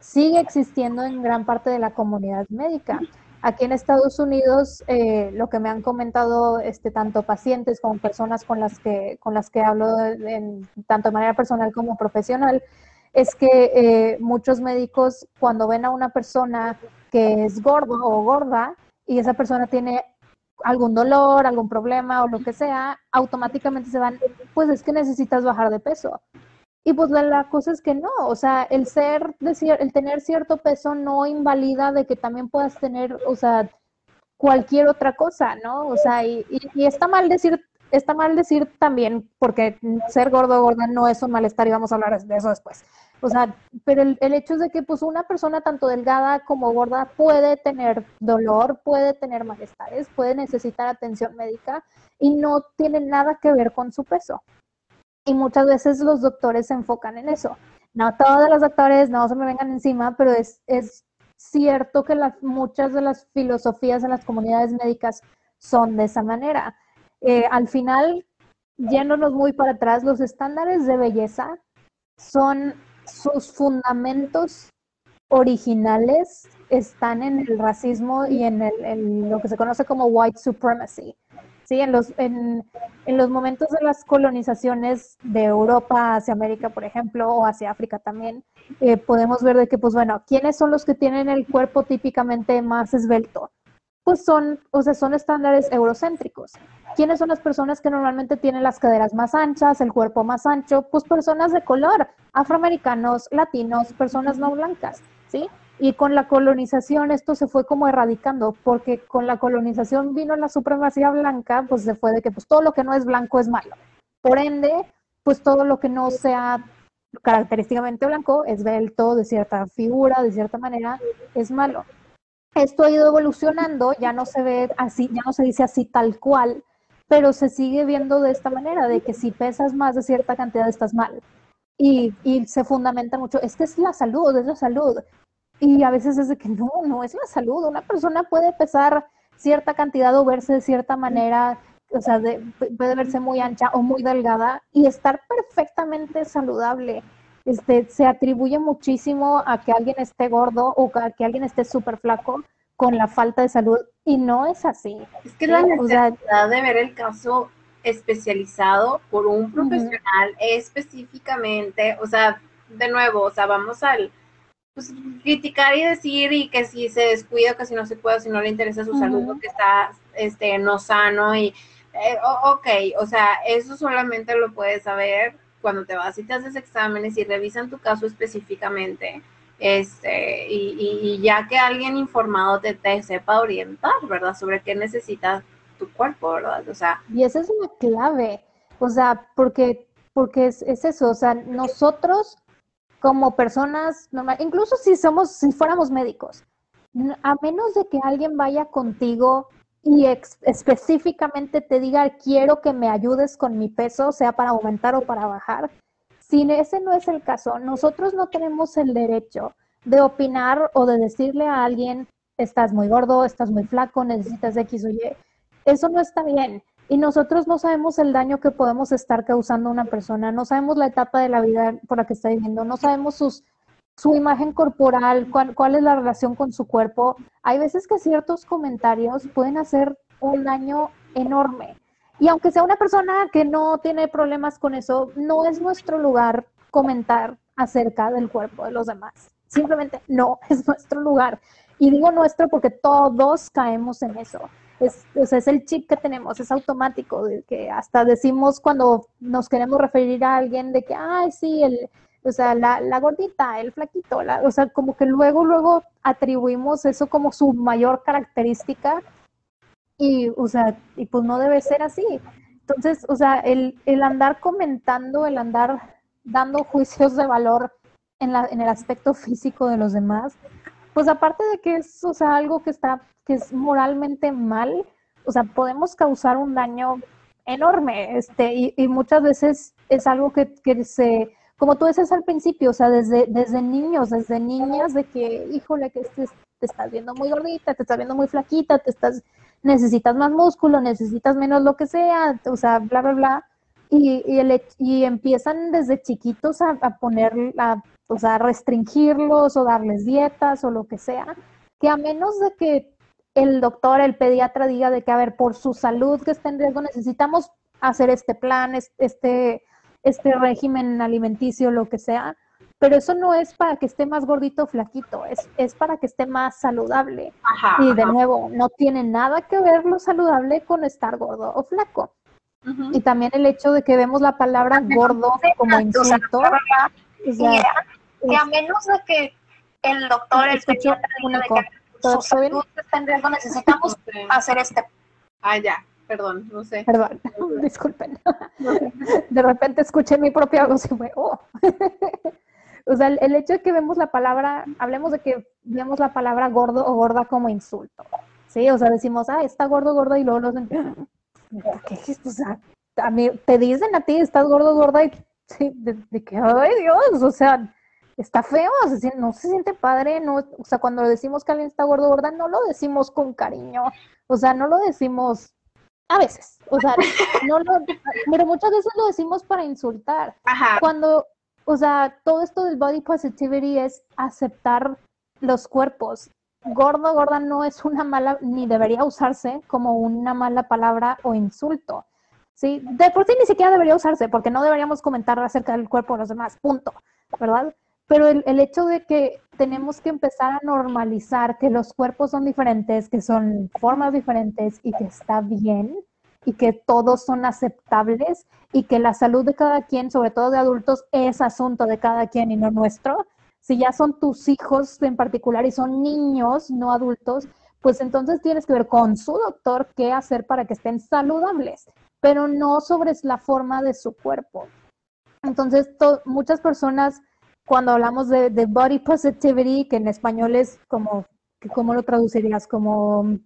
Speaker 3: sigue existiendo en gran parte de la comunidad médica. Aquí en Estados Unidos, eh, lo que me han comentado este, tanto pacientes como personas con las que, con las que hablo tanto de manera personal como profesional, es que eh, muchos médicos cuando ven a una persona que es gordo o gorda y esa persona tiene algún dolor, algún problema o lo que sea, automáticamente se van, pues es que necesitas bajar de peso. Y pues la, cosa es que no, o sea, el ser, el tener cierto peso no invalida de que también puedas tener, o sea, cualquier otra cosa, ¿no? O sea, y, y, está mal decir, está mal decir también, porque ser gordo o gorda no es un malestar y vamos a hablar de eso después. O sea, pero el, el, hecho es de que pues una persona tanto delgada como gorda puede tener dolor, puede tener malestares, puede necesitar atención médica y no tiene nada que ver con su peso. Y muchas veces los doctores se enfocan en eso. No todos los doctores, no se me vengan encima, pero es, es cierto que las, muchas de las filosofías en las comunidades médicas son de esa manera. Eh, al final, yéndonos muy para atrás, los estándares de belleza son sus fundamentos originales están en el racismo y en, el, lo que se conoce como white supremacy. ¿Sí? En, los, en, en, los momentos de las colonizaciones de Europa hacia América, por ejemplo, o hacia África también, eh, podemos ver de que, pues bueno, ¿quiénes son los que tienen el cuerpo típicamente más esbelto? Pues son, o sea, son estándares eurocéntricos. ¿Quiénes son las personas que normalmente tienen las caderas más anchas, el cuerpo más ancho? Pues personas de color, afroamericanos, latinos, personas no blancas, ¿sí? Y con la colonización esto se fue como erradicando, porque con la colonización vino la supremacía blanca, pues se fue de que pues todo lo que no es blanco es malo. Por ende, pues todo lo que no sea característicamente blanco, esbelto, de cierta figura, de cierta manera, es malo. Esto ha ido evolucionando, ya no se ve así, ya no se dice así tal cual, pero se sigue viendo de esta manera, de que si pesas más de cierta cantidad estás mal. Y, y se fundamenta mucho, es que es la salud, es la salud. Y a veces es de que no, no es la salud. Una persona puede pesar cierta cantidad o verse de cierta manera, o sea, puede verse muy ancha o muy delgada y estar perfectamente saludable. Este, se atribuye muchísimo a que alguien esté gordo o a que alguien esté súper flaco con la falta de salud y no es así.
Speaker 2: Es que la necesidad de ver el caso especializado por un profesional específicamente, o sea, de nuevo, o sea, vamos al pues, criticar y decir y que si se descuida, que si no se puede, si no le interesa su salud, que está este, no sano y, eh, ok, o sea, eso solamente lo puedes saber cuando te vas y te haces exámenes y revisan tu caso específicamente, este, y, ya que alguien informado te, te sepa orientar, ¿verdad? Sobre qué necesita tu cuerpo, ¿verdad? O sea.
Speaker 3: Y esa es una clave, o sea, porque, porque es, es eso, o sea, nosotros como personas normales, incluso si somos, si fuéramos médicos, a menos de que alguien vaya contigo y específicamente te diga, quiero que me ayudes con mi peso, sea para aumentar o para bajar, si ese no es el caso, nosotros no tenemos el derecho de opinar o de decirle a alguien, estás muy gordo, estás muy flaco, necesitas X o Y. Eso no está bien. Y nosotros no sabemos el daño que podemos estar causando a una persona, no sabemos la etapa de la vida por la que está viviendo, no sabemos su imagen corporal, cuál es la relación con su cuerpo. Hay veces que ciertos comentarios pueden hacer un daño enorme. Y aunque sea una persona que no tiene problemas con eso, no es nuestro lugar comentar acerca del cuerpo de los demás. Simplemente no es nuestro lugar. Y digo nuestro porque todos caemos en eso es, o sea, es el chip que tenemos, es automático, de que hasta decimos cuando nos queremos referir a alguien de que, ay, sí, el, o sea, la, la gordita, el flaquito, la, o sea, como que luego, luego atribuimos eso como su mayor característica y, o sea, y pues no debe ser así. Entonces, o sea, el, el andar comentando, el andar dando juicios de valor en, la, en el aspecto físico de los demás, pues aparte de que es, o sea, algo que está, que es moralmente mal, o sea, podemos causar un daño enorme, este, y, muchas veces es algo que, que, se, como tú dices al principio, o sea, desde, desde niños, desde niñas, de que, híjole, que te, te estás viendo muy gordita, te estás viendo muy flaquita, te estás, necesitas más músculo, necesitas menos lo que sea, o sea, bla, bla, bla. Y, y, el, y empiezan desde chiquitos a, a poner, a o sea, restringirlos o darles dietas o lo que sea, que a menos de que el doctor, el pediatra diga de que, a ver, por su salud que está en riesgo, necesitamos hacer este plan, este, este régimen alimenticio, lo que sea, pero eso no es para que esté más gordito o flaquito, es, es para que esté más saludable. y de nuevo, no tiene nada que ver lo saludable con estar gordo o flaco. Y también el hecho de que vemos la palabra gordo como insulto.
Speaker 4: O sea, que a menos de que el doctor, el pediatra, de que su salud está en riesgo, necesitamos hacer este.
Speaker 2: Ah, ya, perdón, no sé.
Speaker 3: Perdón, disculpen. De repente escuché mi propia voz y fue, oh. O sea, el, hecho de que vemos la palabra, hablemos de que vemos la palabra gordo o gorda como insulto. Sí, o sea, decimos, ah, está gordo, gorda, y luego nos ¿qué O sea, a mí, te dicen a ti, estás gordo, gorda, y sí, de, que, ay Dios, o sea, está feo, no se siente padre, no, o sea, cuando decimos que alguien está gordo, gorda, no lo decimos con cariño, o sea, no lo decimos a veces, o sea, no lo, pero muchas veces lo decimos para insultar.
Speaker 2: Ajá.
Speaker 3: Cuando, o sea, todo esto del body positivity es aceptar los cuerpos gordo, gorda no es una mala, ni debería usarse como una mala palabra o insulto. ¿sí? De por sí ni siquiera debería usarse, porque no deberíamos comentar acerca del cuerpo de los demás, punto, ¿verdad? Pero el, hecho de que tenemos que empezar a normalizar que los cuerpos son diferentes, que son formas diferentes y que está bien y que todos son aceptables y que la salud de cada quien, sobre todo de adultos, es asunto de cada quien y no nuestro, si ya son tus hijos en particular y son niños, no adultos, pues entonces tienes que ver con su doctor qué hacer para que estén saludables, pero no sobre la forma de su cuerpo. Entonces, muchas personas, cuando hablamos de, de, body positivity, que en español es como, ¿cómo lo traducirías? Como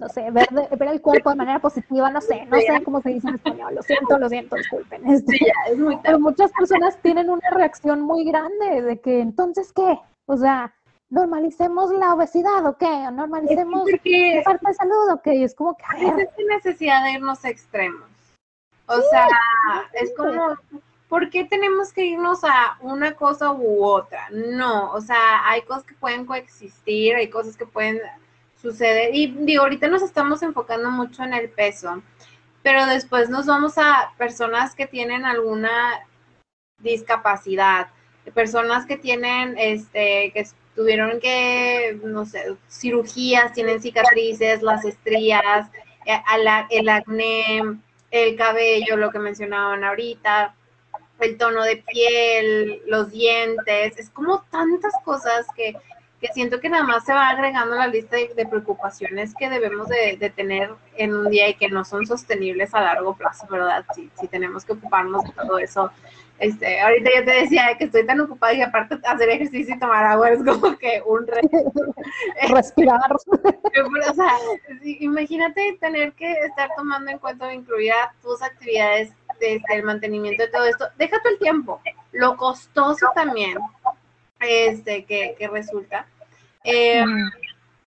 Speaker 3: no sé, ver, ver, el cuerpo de manera positiva, no sé, no sé cómo se dice en español, lo siento, lo siento, disculpen. Este, es muy pero muchas personas tienen una reacción muy grande de que, entonces, ¿qué? O sea, normalicemos la obesidad, ¿o qué? Normalicemos la falta de salud, ¿o qué? Es como que...
Speaker 2: Es necesidad de irnos a extremos. O sea, es como, ¿por qué tenemos que irnos a una cosa u otra? No, o sea, hay cosas que pueden coexistir, hay cosas que pueden sucede. Y digo, ahorita nos estamos enfocando mucho en el peso, pero después nos vamos a personas que tienen alguna discapacidad, personas que tienen, este, que tuvieron que, no sé, cirugías, tienen cicatrices, las estrías, eh, el acné, el cabello, lo que mencionaban ahorita, el tono de piel, los dientes, es como tantas cosas que que siento que nada más se va agregando la lista de, preocupaciones que debemos de, tener en un día y que no son sostenibles a largo plazo, ¿verdad? Si, si tenemos que ocuparnos de todo eso. Este, ahorita yo te decía que estoy tan ocupada y aparte hacer ejercicio y tomar agua es como que un
Speaker 3: respirar.
Speaker 2: o sea, imagínate tener que estar tomando en cuenta incluir tus actividades desde el mantenimiento de todo esto. Déjate el tiempo, lo costoso también este, que, resulta. Eh,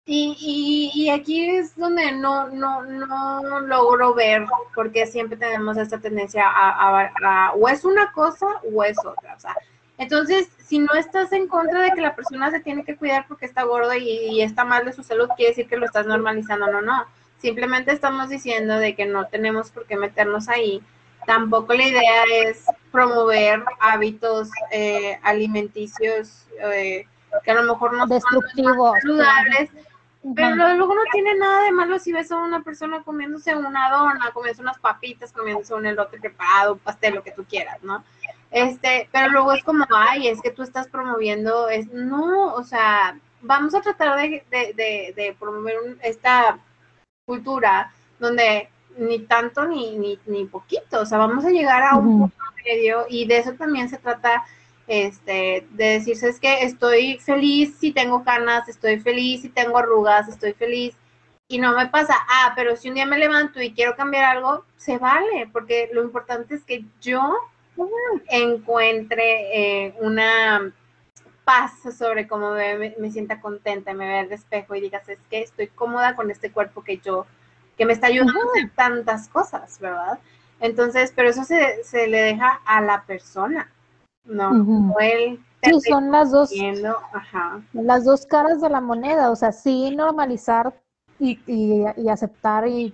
Speaker 2: y, y, aquí es donde no, no, no logro ver, porque siempre tenemos esta tendencia a, o es una cosa o es otra. O sea, entonces, si no estás en contra de que la persona se tiene que cuidar porque está gorda y, y, está mal de su salud, quiere decir que lo estás normalizando. No, no. Simplemente estamos diciendo de que no tenemos por qué meternos ahí Tampoco la idea es promover hábitos eh, alimenticios eh, que a lo mejor no
Speaker 3: son
Speaker 2: saludables, pero luego no tiene nada de malo si ves a una persona comiéndose una dona, comiéndose unas papitas, comiéndose un elote preparado, un pastel, lo que tú quieras, ¿no? Este, pero luego es como, ay, es que tú estás promoviendo, es, no, o sea, vamos a tratar de, de, de, promover esta cultura donde ni tanto ni, ni, ni poquito, o sea, vamos a llegar a un punto medio y de eso también se trata este, de decirse es que estoy feliz si tengo canas, estoy feliz si tengo arrugas, estoy feliz y no me pasa, ah, pero si un día me levanto y quiero cambiar algo, se vale, porque lo importante es que yo encuentre eh, una paz sobre cómo me, me, sienta contenta, me vea el espejo y digas, es que estoy cómoda con este cuerpo que yo que me está ayudando a hacer tantas cosas, ¿verdad? Entonces, pero eso se, se le deja a la persona, ¿no? él
Speaker 3: sí, son las dos, las dos caras de la moneda, o sea, sí normalizar y, y, aceptar y,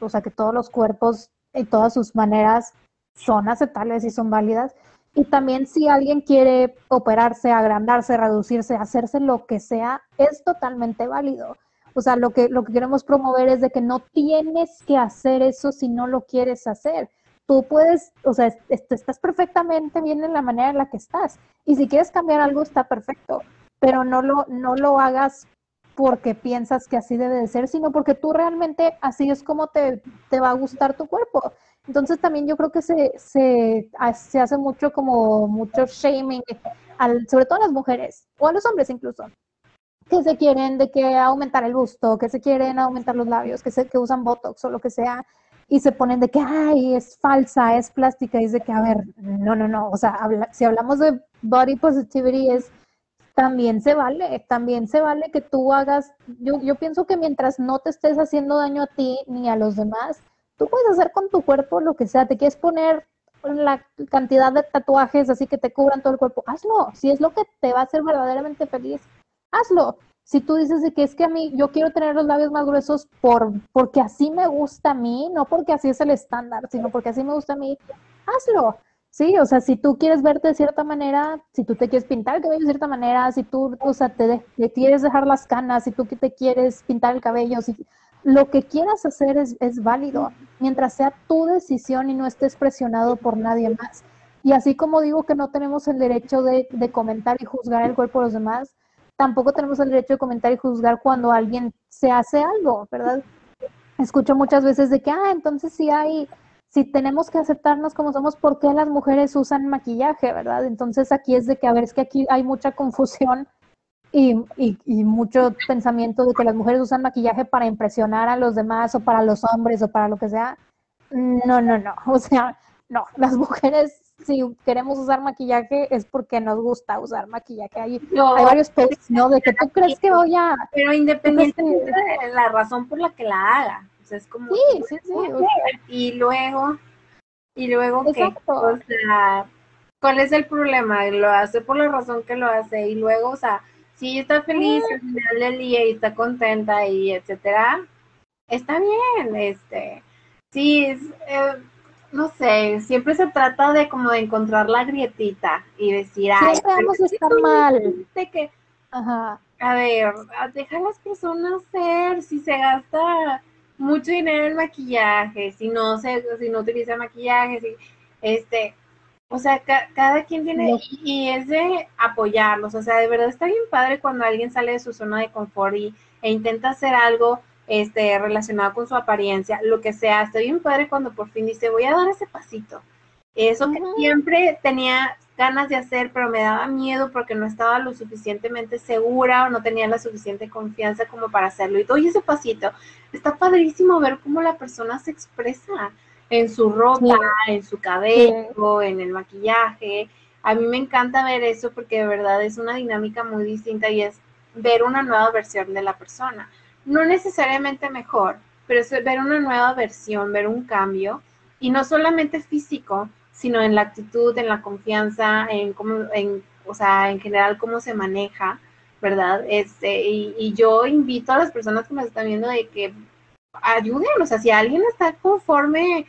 Speaker 3: o sea, que todos los cuerpos y todas sus maneras son aceptables y son válidas. Y también si alguien quiere operarse, agrandarse, reducirse, hacerse lo que sea, es totalmente válido. O sea, lo que, lo que queremos promover es de que no tienes que hacer eso si no lo quieres hacer. Tú puedes, o sea, estás perfectamente bien en la manera en la que estás. Y si quieres cambiar algo, está perfecto. Pero no lo, no lo hagas porque piensas que así debe de ser, sino porque tú realmente así es como te, te va a gustar tu cuerpo. Entonces también yo creo que se, se, se hace mucho como mucho shaming, al, sobre todo a las mujeres o a los hombres incluso, que se quieren de que aumentar el busto, que se quieren aumentar los labios, que, se, que usan Botox o lo que sea, y se ponen de que, ay, es falsa, es plástica, y es que, a ver, no, no, no, o sea, si hablamos de body positivity es también se vale, también se vale que tú hagas, yo, yo pienso que mientras no te estés haciendo daño a ti ni a los demás, tú puedes hacer con tu cuerpo lo que sea, te quieres poner la cantidad de tatuajes así que te cubran todo el cuerpo, hazlo, si es lo que te va a hacer verdaderamente feliz, hazlo. Si tú dices de que es que a mí yo quiero tener los labios más gruesos por porque así me gusta a mí, no porque así es el estándar, sino porque así me gusta a mí, hazlo. Sí, o sea, si tú quieres verte de cierta manera, si tú te quieres pintar el cabello de cierta manera, si tú, o sea, te, quieres dejar las canas, si tú te quieres pintar el cabello, si lo que quieras hacer es, es válido, mientras sea tu decisión y no estés presionado por nadie más. Y así como digo que no tenemos el derecho de, de, comentar y juzgar el cuerpo de los demás, tampoco tenemos el derecho de comentar y juzgar cuando alguien se hace algo, ¿verdad? Escucho muchas veces de que, ah, entonces sí hay si tenemos que aceptarnos como somos, ¿por qué las mujeres usan maquillaje, verdad? Entonces aquí es de que, a ver, es que aquí hay mucha confusión y, y, mucho pensamiento de que las mujeres usan maquillaje para impresionar a los demás o para los hombres o para lo que sea. No, no, no. O sea, no, las mujeres si queremos usar maquillaje es porque nos gusta usar maquillaje. Hay, hay varios posts, ¿no? De que tú crees que voy a...
Speaker 2: Pero independientemente de la razón por la que la haga es como... Sí, sí, sí. y luego, y luego qué, o sea, ¿cuál es el problema? Lo hace por la razón que lo hace y luego, o sea, si está feliz al final del día y está contenta y etcétera, está bien, este, sí, eh, no sé, siempre se trata de como de encontrar la grietita y decir,
Speaker 3: ay, estar mal.
Speaker 2: Que, Ajá. A ver, deja a las personas ser, si se gasta mucho dinero en maquillaje, si no se, si no utiliza maquillaje, si, este, o sea, cada quien tiene, y, es de apoyarlos, o sea, de verdad está bien padre cuando alguien sale de su zona de confort y, e intenta hacer algo este, relacionado con su apariencia, lo que sea, está bien padre cuando por fin dice, voy a dar ese pasito. Eso que siempre tenía ganas de hacer, pero me daba miedo porque no estaba lo suficientemente segura o no tenía la suficiente confianza como para hacerlo. Y doy ese pasito. Está padrísimo ver cómo la persona se expresa en su ropa, en su cabello, en el maquillaje. A mí me encanta ver eso porque de verdad es una dinámica muy distinta y es ver una nueva versión de la persona. No necesariamente mejor, pero es ver una nueva versión, ver un cambio y no solamente físico, sino en la actitud, en la confianza, en cómo, en, o sea, en general cómo se maneja, ¿verdad? Este, y, yo invito a las personas que me están viendo de que ayuden, o sea, si alguien está conforme,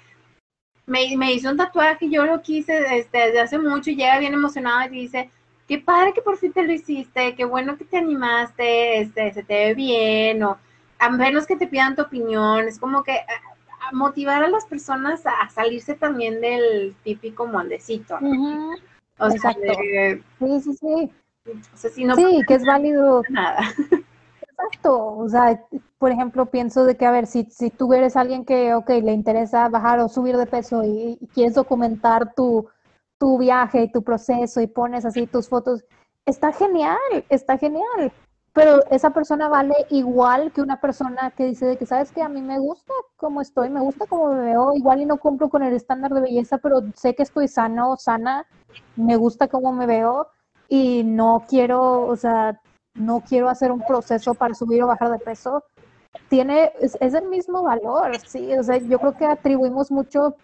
Speaker 2: me, me hizo un tatuaje, yo lo quise este, desde hace mucho y llega bien emocionado y dice, qué padre que por fin te lo hiciste, qué bueno que te animaste, este, se te ve bien, o a menos que te pidan tu opinión, es como que motivar a las personas a salirse también del típico moldecito.
Speaker 3: O sea, sí, sí, sí. sí, que es válido.
Speaker 2: Nada.
Speaker 3: Exacto, o sea, por ejemplo, pienso de que, a ver, si, si tú eres alguien que, ok, le interesa bajar o subir de peso y, y quieres documentar tu, tu viaje y tu proceso y pones así tus fotos, está genial, está genial, pero esa persona vale igual que una persona que dice de que, ¿sabes que A mí me gusta cómo estoy, me gusta cómo me veo, igual y no cumplo con el estándar de belleza, pero sé que estoy sano, sana, me gusta cómo me veo y no quiero, o sea, no quiero hacer un proceso para subir o bajar de peso. Tiene, es, es el mismo valor, sí, o sea, yo creo que atribuimos mucho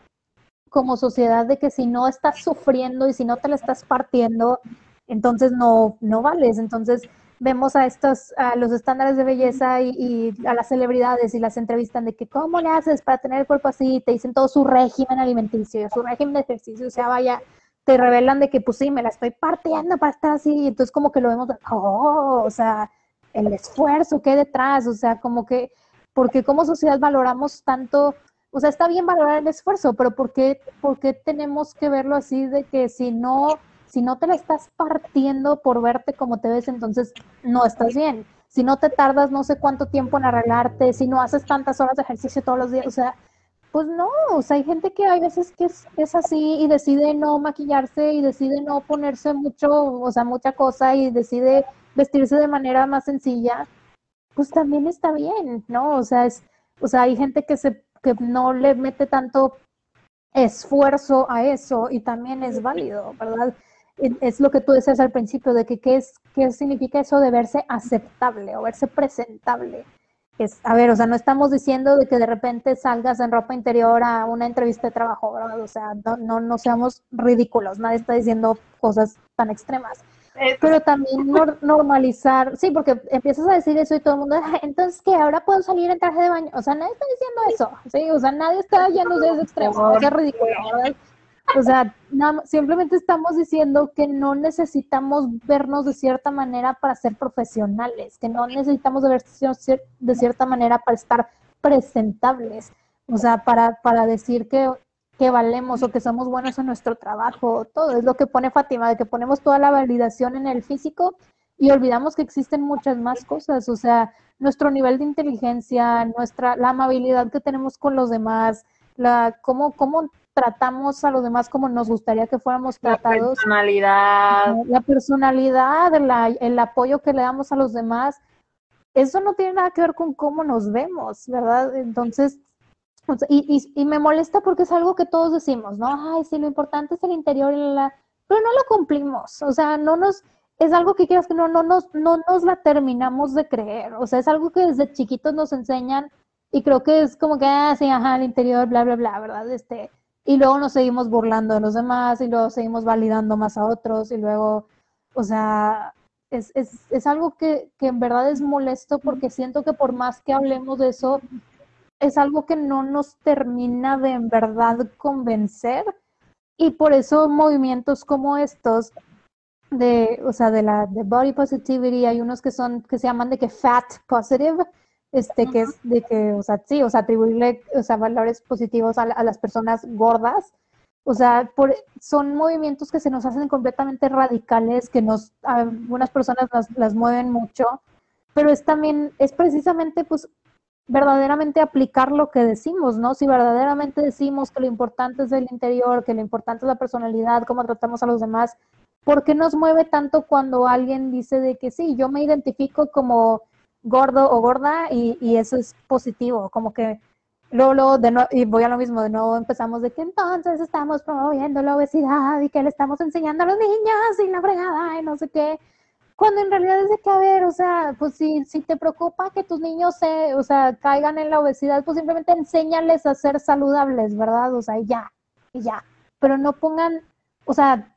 Speaker 3: como sociedad de que si no estás sufriendo y si no te la estás partiendo, entonces no, no vales, entonces vemos a estos, a los estándares de belleza y, a las celebridades y las entrevistan de que cómo le haces para tener el cuerpo así, te dicen todo su régimen alimenticio, su régimen de ejercicio, o sea, vaya, te revelan de que pues sí, me la estoy partiendo para estar así, entonces como que lo vemos, oh, o sea, el esfuerzo que hay detrás, o sea, como que, porque como sociedad valoramos tanto, o sea, está bien valorar el esfuerzo, pero ¿por qué, por qué tenemos que verlo así de que si no, si no te la estás partiendo por verte como te ves, entonces no estás bien? Si no te tardas no sé cuánto tiempo en arreglarte, si no haces tantas horas de ejercicio todos los días, o sea, pues no, o sea, hay gente que hay veces que es, es, así y decide no maquillarse y decide no ponerse mucho, o sea, mucha cosa y decide vestirse de manera más sencilla, pues también está bien, ¿no? O sea, es, o sea, hay gente que se, no le mete tanto esfuerzo a eso y también es válido, ¿verdad? Es lo que tú decías al principio, de que qué, es, qué significa eso de verse aceptable o verse presentable es, a ver, o sea, no estamos diciendo de que de repente salgas en ropa interior a una entrevista de trabajo, ¿verdad? O sea, no, no, no seamos ridículos, nadie está diciendo cosas tan extremas. Pero también normalizar, sí, porque empiezas a decir eso y todo el mundo, entonces que ahora puedo salir en traje de baño. O sea, nadie está diciendo eso, ¿sí? O sea, nadie está yendo de ese extremo, es ridículo, ¿verdad? O sea, simplemente estamos diciendo que no necesitamos vernos de cierta manera para ser profesionales, que no necesitamos de vernos de cierta manera para estar presentables, o sea, para, para decir que, que valemos o que somos buenos en nuestro trabajo, todo es lo que pone Fátima, de que ponemos toda la validación en el físico y olvidamos que existen muchas más cosas, o sea, nuestro nivel de inteligencia, nuestra, la amabilidad que tenemos con los demás, la, cómo, cómo tratamos a los demás como nos gustaría que fuéramos tratados. La
Speaker 2: personalidad.
Speaker 3: La personalidad, el apoyo que le damos a los demás. Eso no tiene nada que ver con cómo nos vemos, ¿verdad? Entonces, y, y, me molesta porque es algo que todos decimos, ¿no? Ay, sí, lo importante es el interior, y la... pero no lo cumplimos. O sea, no nos, es algo que quieras que no, no nos, no nos la terminamos de creer. O sea, es algo que desde chiquitos nos enseñan y creo que es como que, ah, sí, ajá, el interior, bla, bla, bla, ¿verdad? Este, y luego nos seguimos burlando de los demás y luego seguimos validando más a otros y luego, o sea, es, es, es algo que, que, en verdad es molesto porque siento que por más que hablemos de eso, es algo que no nos termina de en verdad convencer. Y por eso movimientos como estos de, o sea, de la de body positivity, hay unos que son, que se llaman de que fat positive, este, que es de que, o sea, sí, o sea, atribuirle, o sea, valores positivos a, las personas gordas, o sea, por, son movimientos que se nos hacen completamente radicales, que nos, algunas personas las, mueven mucho, pero es también, es precisamente, pues, verdaderamente aplicar lo que decimos, ¿no? Si verdaderamente decimos que lo importante es el interior, que lo importante es la personalidad, cómo tratamos a los demás, ¿por qué nos mueve tanto cuando alguien dice de que sí, yo me identifico como gordo o gorda y, eso es positivo, como que luego, de nuevo, y voy a lo mismo, de nuevo empezamos de que entonces estamos promoviendo la obesidad y que le estamos enseñando a los niños y la fregada y no sé qué, cuando en realidad es de que, a ver, o sea, pues si, si te preocupa que tus niños se, o sea, caigan en la obesidad, pues simplemente enséñales a ser saludables, ¿verdad? O sea, ya, ya, pero no pongan, o sea,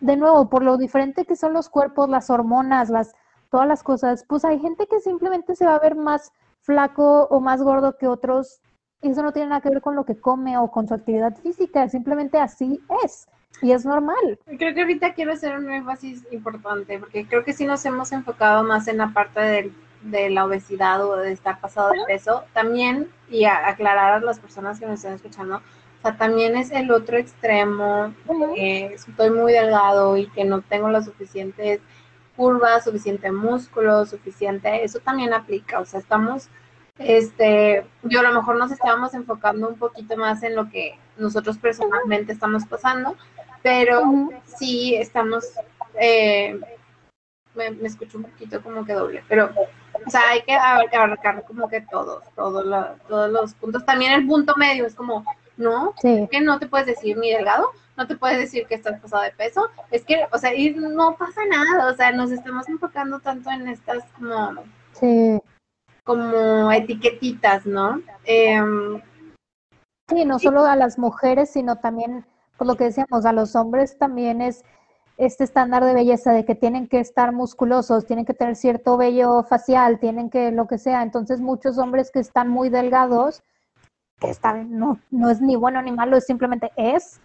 Speaker 3: de nuevo, por lo diferente que son los cuerpos, las hormonas, las todas las cosas, pues hay gente que simplemente se va a ver más flaco o más gordo que otros y eso no tiene nada que ver con lo que come o con su actividad física, simplemente así es y es normal.
Speaker 2: Creo que ahorita quiero hacer un énfasis importante porque creo que sí nos hemos enfocado más en la parte de, de la obesidad o de estar pasado de peso, también y aclarar a las personas que nos están escuchando, o sea, también es el otro extremo, que estoy muy delgado y que no tengo las suficientes curva, suficiente músculo, suficiente, eso también aplica, o sea, estamos, este, yo a lo mejor nos estábamos enfocando un poquito más en lo que nosotros personalmente estamos pasando, pero sí estamos, eh, me, escucho un poquito como que doble, pero, o sea, hay que abarcar como que todos, todos, todos los puntos, también el punto medio es como, no, que no te puedes decir ni delgado, no te puedes decir que estás pasado de peso, es que, o sea, y no pasa nada, o sea, nos estamos enfocando tanto en estas como, como etiquetitas, ¿no? Em,
Speaker 3: sí, no solo a las mujeres, sino también, por lo que decíamos, a los hombres también es este estándar de belleza de que tienen que estar musculosos, tienen que tener cierto vello facial, tienen que lo que sea. Entonces muchos hombres que están muy delgados, que están, no, no es ni bueno ni malo, simplemente es,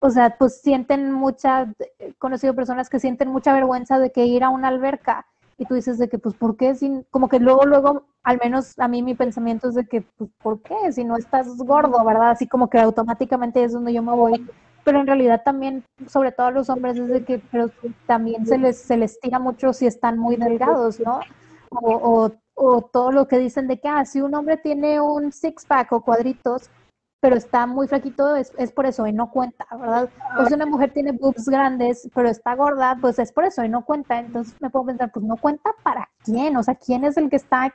Speaker 3: o sea, pues sienten mucha, he conocido personas que sienten mucha vergüenza de que ir a una alberca y tú dices de que, pues, ¿por qué? Sin, como que luego, luego, al menos a mí mi pensamiento es de que, pues, ¿por qué? Si no estás gordo, ¿verdad? Así como que automáticamente es donde yo me voy. Pero en realidad también, sobre todo a los hombres, es de que, pero también se les, se les tira mucho si están muy delgados, ¿no? O, o, todo lo que dicen de que, ah, si un hombre tiene un six-pack o cuadritos, pero está muy flaquito, es, es por eso y no cuenta, ¿verdad? O si una mujer tiene boobs grandes, pero está gorda, pues es por eso y no cuenta. Entonces me puedo pensar, pues no cuenta para quién, o sea, quién es el que está,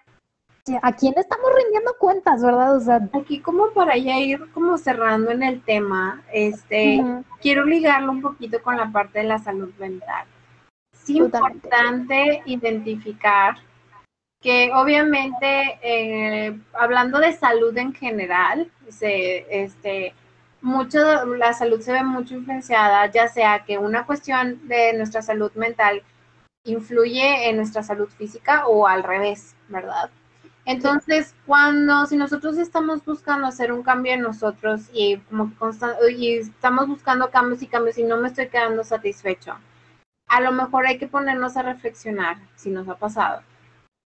Speaker 3: a quién estamos rindiendo cuentas, ¿verdad? O sea,
Speaker 2: aquí como para ya ir como cerrando en el tema, este, quiero ligarlo un poquito con la parte de la salud mental. Es importante identificar que obviamente, eh, hablando de salud en general, se, este, mucho, la salud se ve mucho influenciada, ya sea que una cuestión de nuestra salud mental influye en nuestra salud física o al revés, ¿verdad? Entonces, cuando, si nosotros estamos buscando hacer un cambio en nosotros y como y estamos buscando cambios y cambios y no me estoy quedando satisfecho, a lo mejor hay que ponernos a reflexionar si nos ha pasado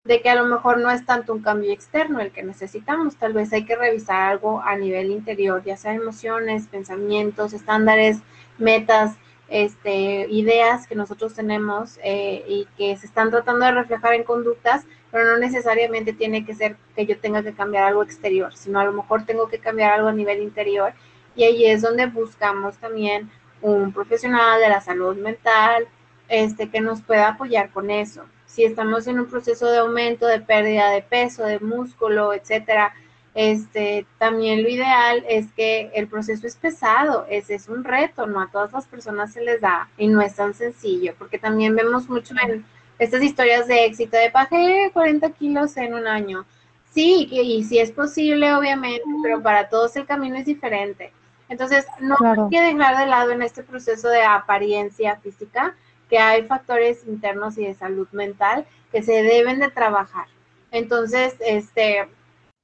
Speaker 2: de que a lo mejor no es tanto un cambio externo el que necesitamos, tal vez hay que revisar algo a nivel interior, ya sea emociones, pensamientos, estándares, metas, este, ideas que nosotros tenemos eh, y que se están tratando de reflejar en conductas, pero no necesariamente tiene que ser que yo tenga que cambiar algo exterior, sino a lo mejor tengo que cambiar algo a nivel interior. Y ahí es donde buscamos también un profesional de la salud mental este, que nos pueda apoyar con eso si estamos en un proceso de aumento, de pérdida de peso, de músculo, etcétera, este, también lo ideal es que el proceso es pesado, es, es un reto, no a todas las personas se les da y no es tan sencillo, porque también vemos mucho en estas historias de éxito de bajé 40 kilos en un año. Sí, y, si es posible, obviamente, pero para todos el camino es diferente. Entonces, no hay que dejar de lado en este proceso de apariencia física que hay factores internos y de salud mental que se deben de trabajar. Entonces, este,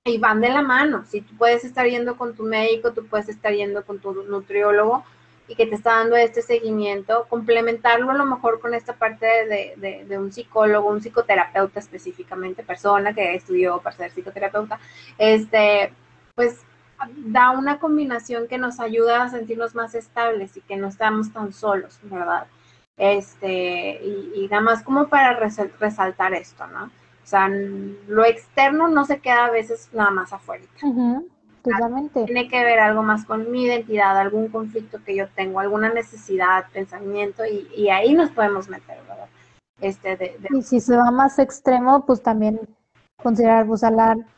Speaker 2: y van de la mano. Si tú puedes estar yendo con tu médico, tú puedes estar yendo con tu nutriólogo y que te está dando este seguimiento, complementarlo a lo mejor con esta parte de, de, un psicólogo, un psicoterapeuta específicamente, persona que estudió para ser psicoterapeuta, este, pues da una combinación que nos ayuda a sentirnos más estables y que no estamos tan solos, ¿verdad? Este, y, nada más como para resaltar esto, ¿no? O sea, lo externo no se queda a veces nada más afuera.
Speaker 3: totalmente.
Speaker 2: Tiene que ver algo más con mi identidad, algún conflicto que yo tengo, alguna necesidad, pensamiento, y, ahí nos podemos meter, ¿verdad? Este,
Speaker 3: Y si se va más extremo, pues también considerar, pues,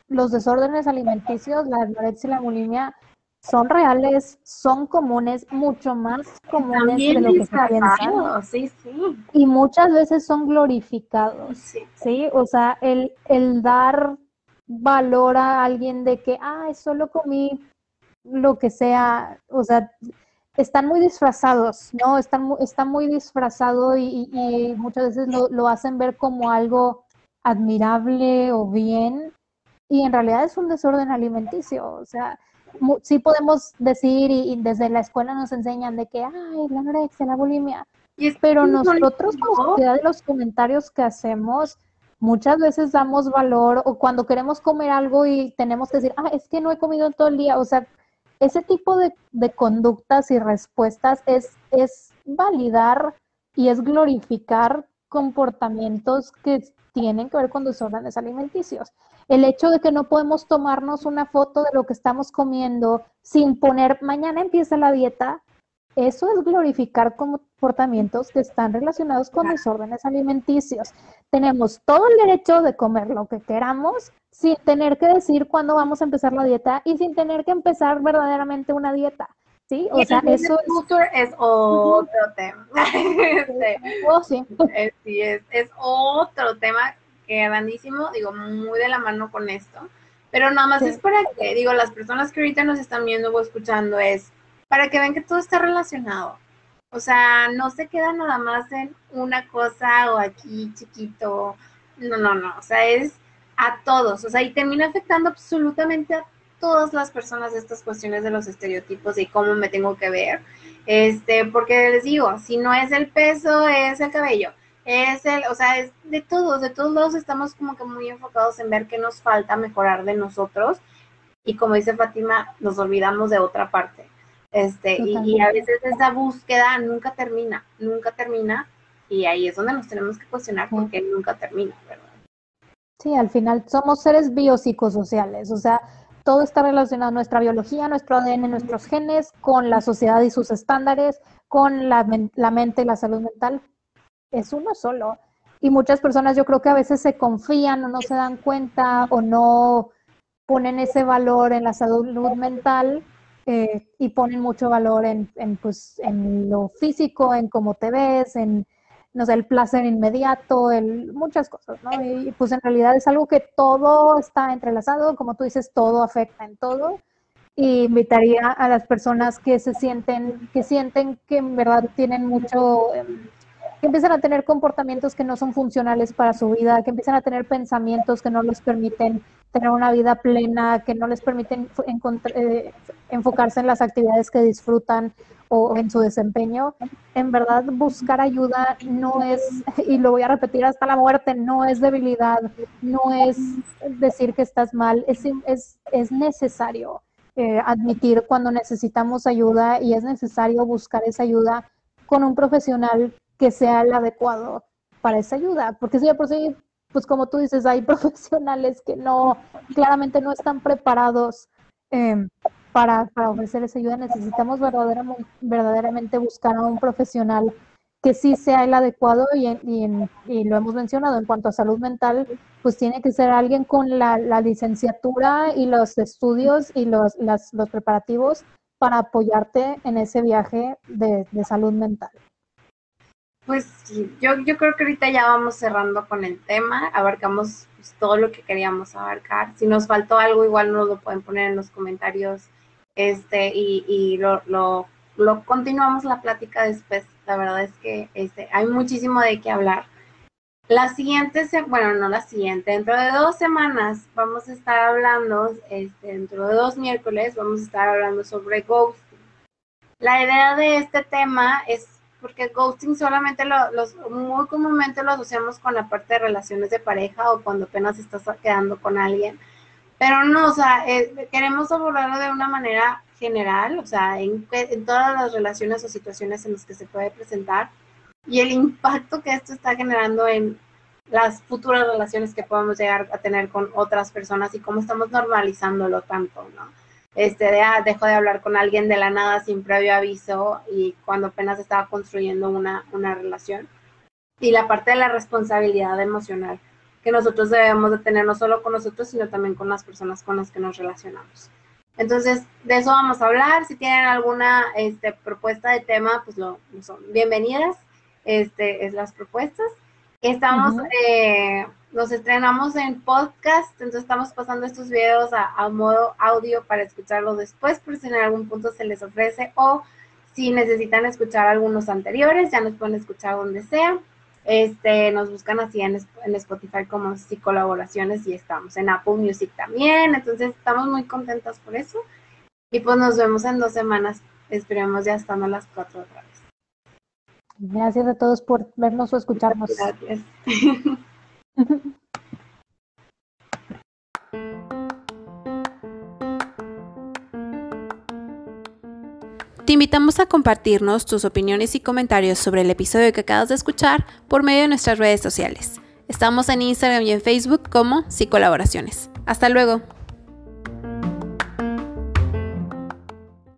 Speaker 3: los desórdenes alimenticios, la anorexia y la bulimia, son reales, son comunes, mucho más comunes de lo que se piensa.
Speaker 2: Sí, sí.
Speaker 3: Y muchas veces son glorificados. Sí. O sea, el, el dar valor a alguien de que, ay, solo comí lo que sea, o sea, están muy disfrazados, ¿no? Están, está muy disfrazado y, y, muchas veces lo, lo hacen ver como algo admirable o bien, y en realidad es un desorden alimenticio, o sea, sí podemos decir y, desde la escuela nos enseñan de que, ay, la anorexia, la bulimia, pero nosotros como sociedad de los comentarios que hacemos, muchas veces damos valor o cuando queremos comer algo y tenemos que decir, ah, es que no he comido todo el día, o sea, ese tipo de, de conductas y respuestas es, es validar y es glorificar comportamientos que tienen que ver con desórdenes alimenticios. El hecho de que no podemos tomarnos una foto de lo que estamos comiendo sin poner mañana empieza la dieta, eso es glorificar comportamientos que están relacionados con desórdenes alimenticios. Tenemos todo el derecho de comer lo que queramos sin tener que decir cuándo vamos a empezar la dieta y sin tener que empezar verdaderamente una dieta. Sí, o sea, eso
Speaker 2: es... otro tema.
Speaker 3: Oh, sí.
Speaker 2: sí, es, es otro tema que grandísimo, digo, muy de la mano con esto. Pero nada más es para que, digo, las personas que ahorita nos están viendo o escuchando es para que vean que todo está relacionado. O sea, no se queda nada más en una cosa o aquí chiquito. No, no, no. O sea, es a todos. O sea, y termina afectando absolutamente a todas las personas estas cuestiones de los estereotipos y cómo me tengo que ver. Este, porque les digo, si no es el peso, es el cabello es el, o sea, es de todos, de todos lados estamos como que muy enfocados en ver qué nos falta mejorar de nosotros y como dice Fátima, nos olvidamos de otra parte. Este, y, a veces esa búsqueda nunca termina, nunca termina y ahí es donde nos tenemos que cuestionar porque nunca termina, ¿verdad?
Speaker 3: Sí, al final somos seres biopsicosociales, o sea, todo está relacionado, nuestra biología, nuestro ADN, nuestros genes, con la sociedad y sus estándares, con la, la mente y la salud mental. Es uno solo. Y muchas personas yo creo que a veces se confían o no se dan cuenta o no ponen ese valor en la salud mental eh, y ponen mucho valor en, en, pues, en lo físico, en cómo te ves, en no sé, el placer inmediato, el, muchas cosas, ¿no? Y pues en realidad es algo que todo está entrelazado, como tú dices, todo afecta en todo. Y invitaría a las personas que se sienten, que sienten que en verdad tienen mucho, em, que empiezan a tener comportamientos que no son funcionales para su vida, que empiezan a tener pensamientos que no les permiten tener una vida plena, que no les permiten eh, enfocarse en las actividades que disfrutan o en su desempeño, en verdad buscar ayuda no es, y lo voy a repetir hasta la muerte, no es debilidad, no es decir que estás mal, es, es, es necesario eh, admitir cuando necesitamos ayuda y es necesario buscar esa ayuda con un profesional que sea el adecuado para esa ayuda, porque si de por sí pues como tú dices, hay profesionales que no, claramente no están preparados em, para, para, ofrecer esa ayuda. Necesitamos verdaderamente, verdaderamente buscar a un profesional que sí sea el adecuado y, y, lo hemos mencionado en cuanto a salud mental, pues tiene que ser alguien con la, licenciatura y los estudios y los, los preparativos para apoyarte en ese viaje de salud mental.
Speaker 2: Pues yo, yo creo que ahorita ya vamos cerrando con el tema, abarcamos pues, todo lo que queríamos abarcar. Si nos faltó algo, igual nos lo pueden poner en los comentarios este y, y lo, lo, continuamos la plática después. La verdad es que este, hay muchísimo de qué hablar. La siguiente, bueno, no la siguiente, dentro de dos semanas vamos a estar hablando, este, dentro de dos miércoles vamos a estar hablando sobre ghosting. La idea de este tema es porque ghosting solamente lo, los, muy comúnmente lo asociamos con la parte de relaciones de pareja o cuando apenas estás quedando con alguien. Pero no, o sea, eh, queremos abordarlo de una manera general, o sea, en, todas las relaciones o situaciones en las que se puede presentar y el impacto que esto está generando en las futuras relaciones que podemos llegar a tener con otras personas y cómo estamos normalizándolo tanto, ¿no? Este, de, ah, dejo de hablar con alguien de la nada sin previo aviso y cuando apenas estaba construyendo una, una relación. Y la parte de la responsabilidad emocional que nosotros debemos de tener no solo con nosotros, sino también con las personas con las que nos relacionamos. Entonces, de eso vamos a hablar. Si tienen alguna este, propuesta de tema, pues lo, son bienvenidas. Este, es las propuestas. Estamos nos estrenamos en podcast, entonces estamos pasando estos videos a, modo audio para escucharlos después, por si en algún punto se les ofrece o si necesitan escuchar algunos anteriores, ya nos pueden escuchar donde sea. Este, nos buscan así en, en Spotify como si colaboraciones y estamos en Apple Music también, entonces estamos muy contentas por eso. Y pues nos vemos en dos semanas, esperemos ya estando a las cuatro otra vez.
Speaker 3: Gracias a todos por vernos o escucharnos.
Speaker 2: Gracias.
Speaker 1: Te invitamos a compartirnos tus opiniones y comentarios sobre el episodio que acabas de escuchar por medio de nuestras redes sociales. Estamos en Instagram y en Facebook como Psicolaboraciones. Hasta luego.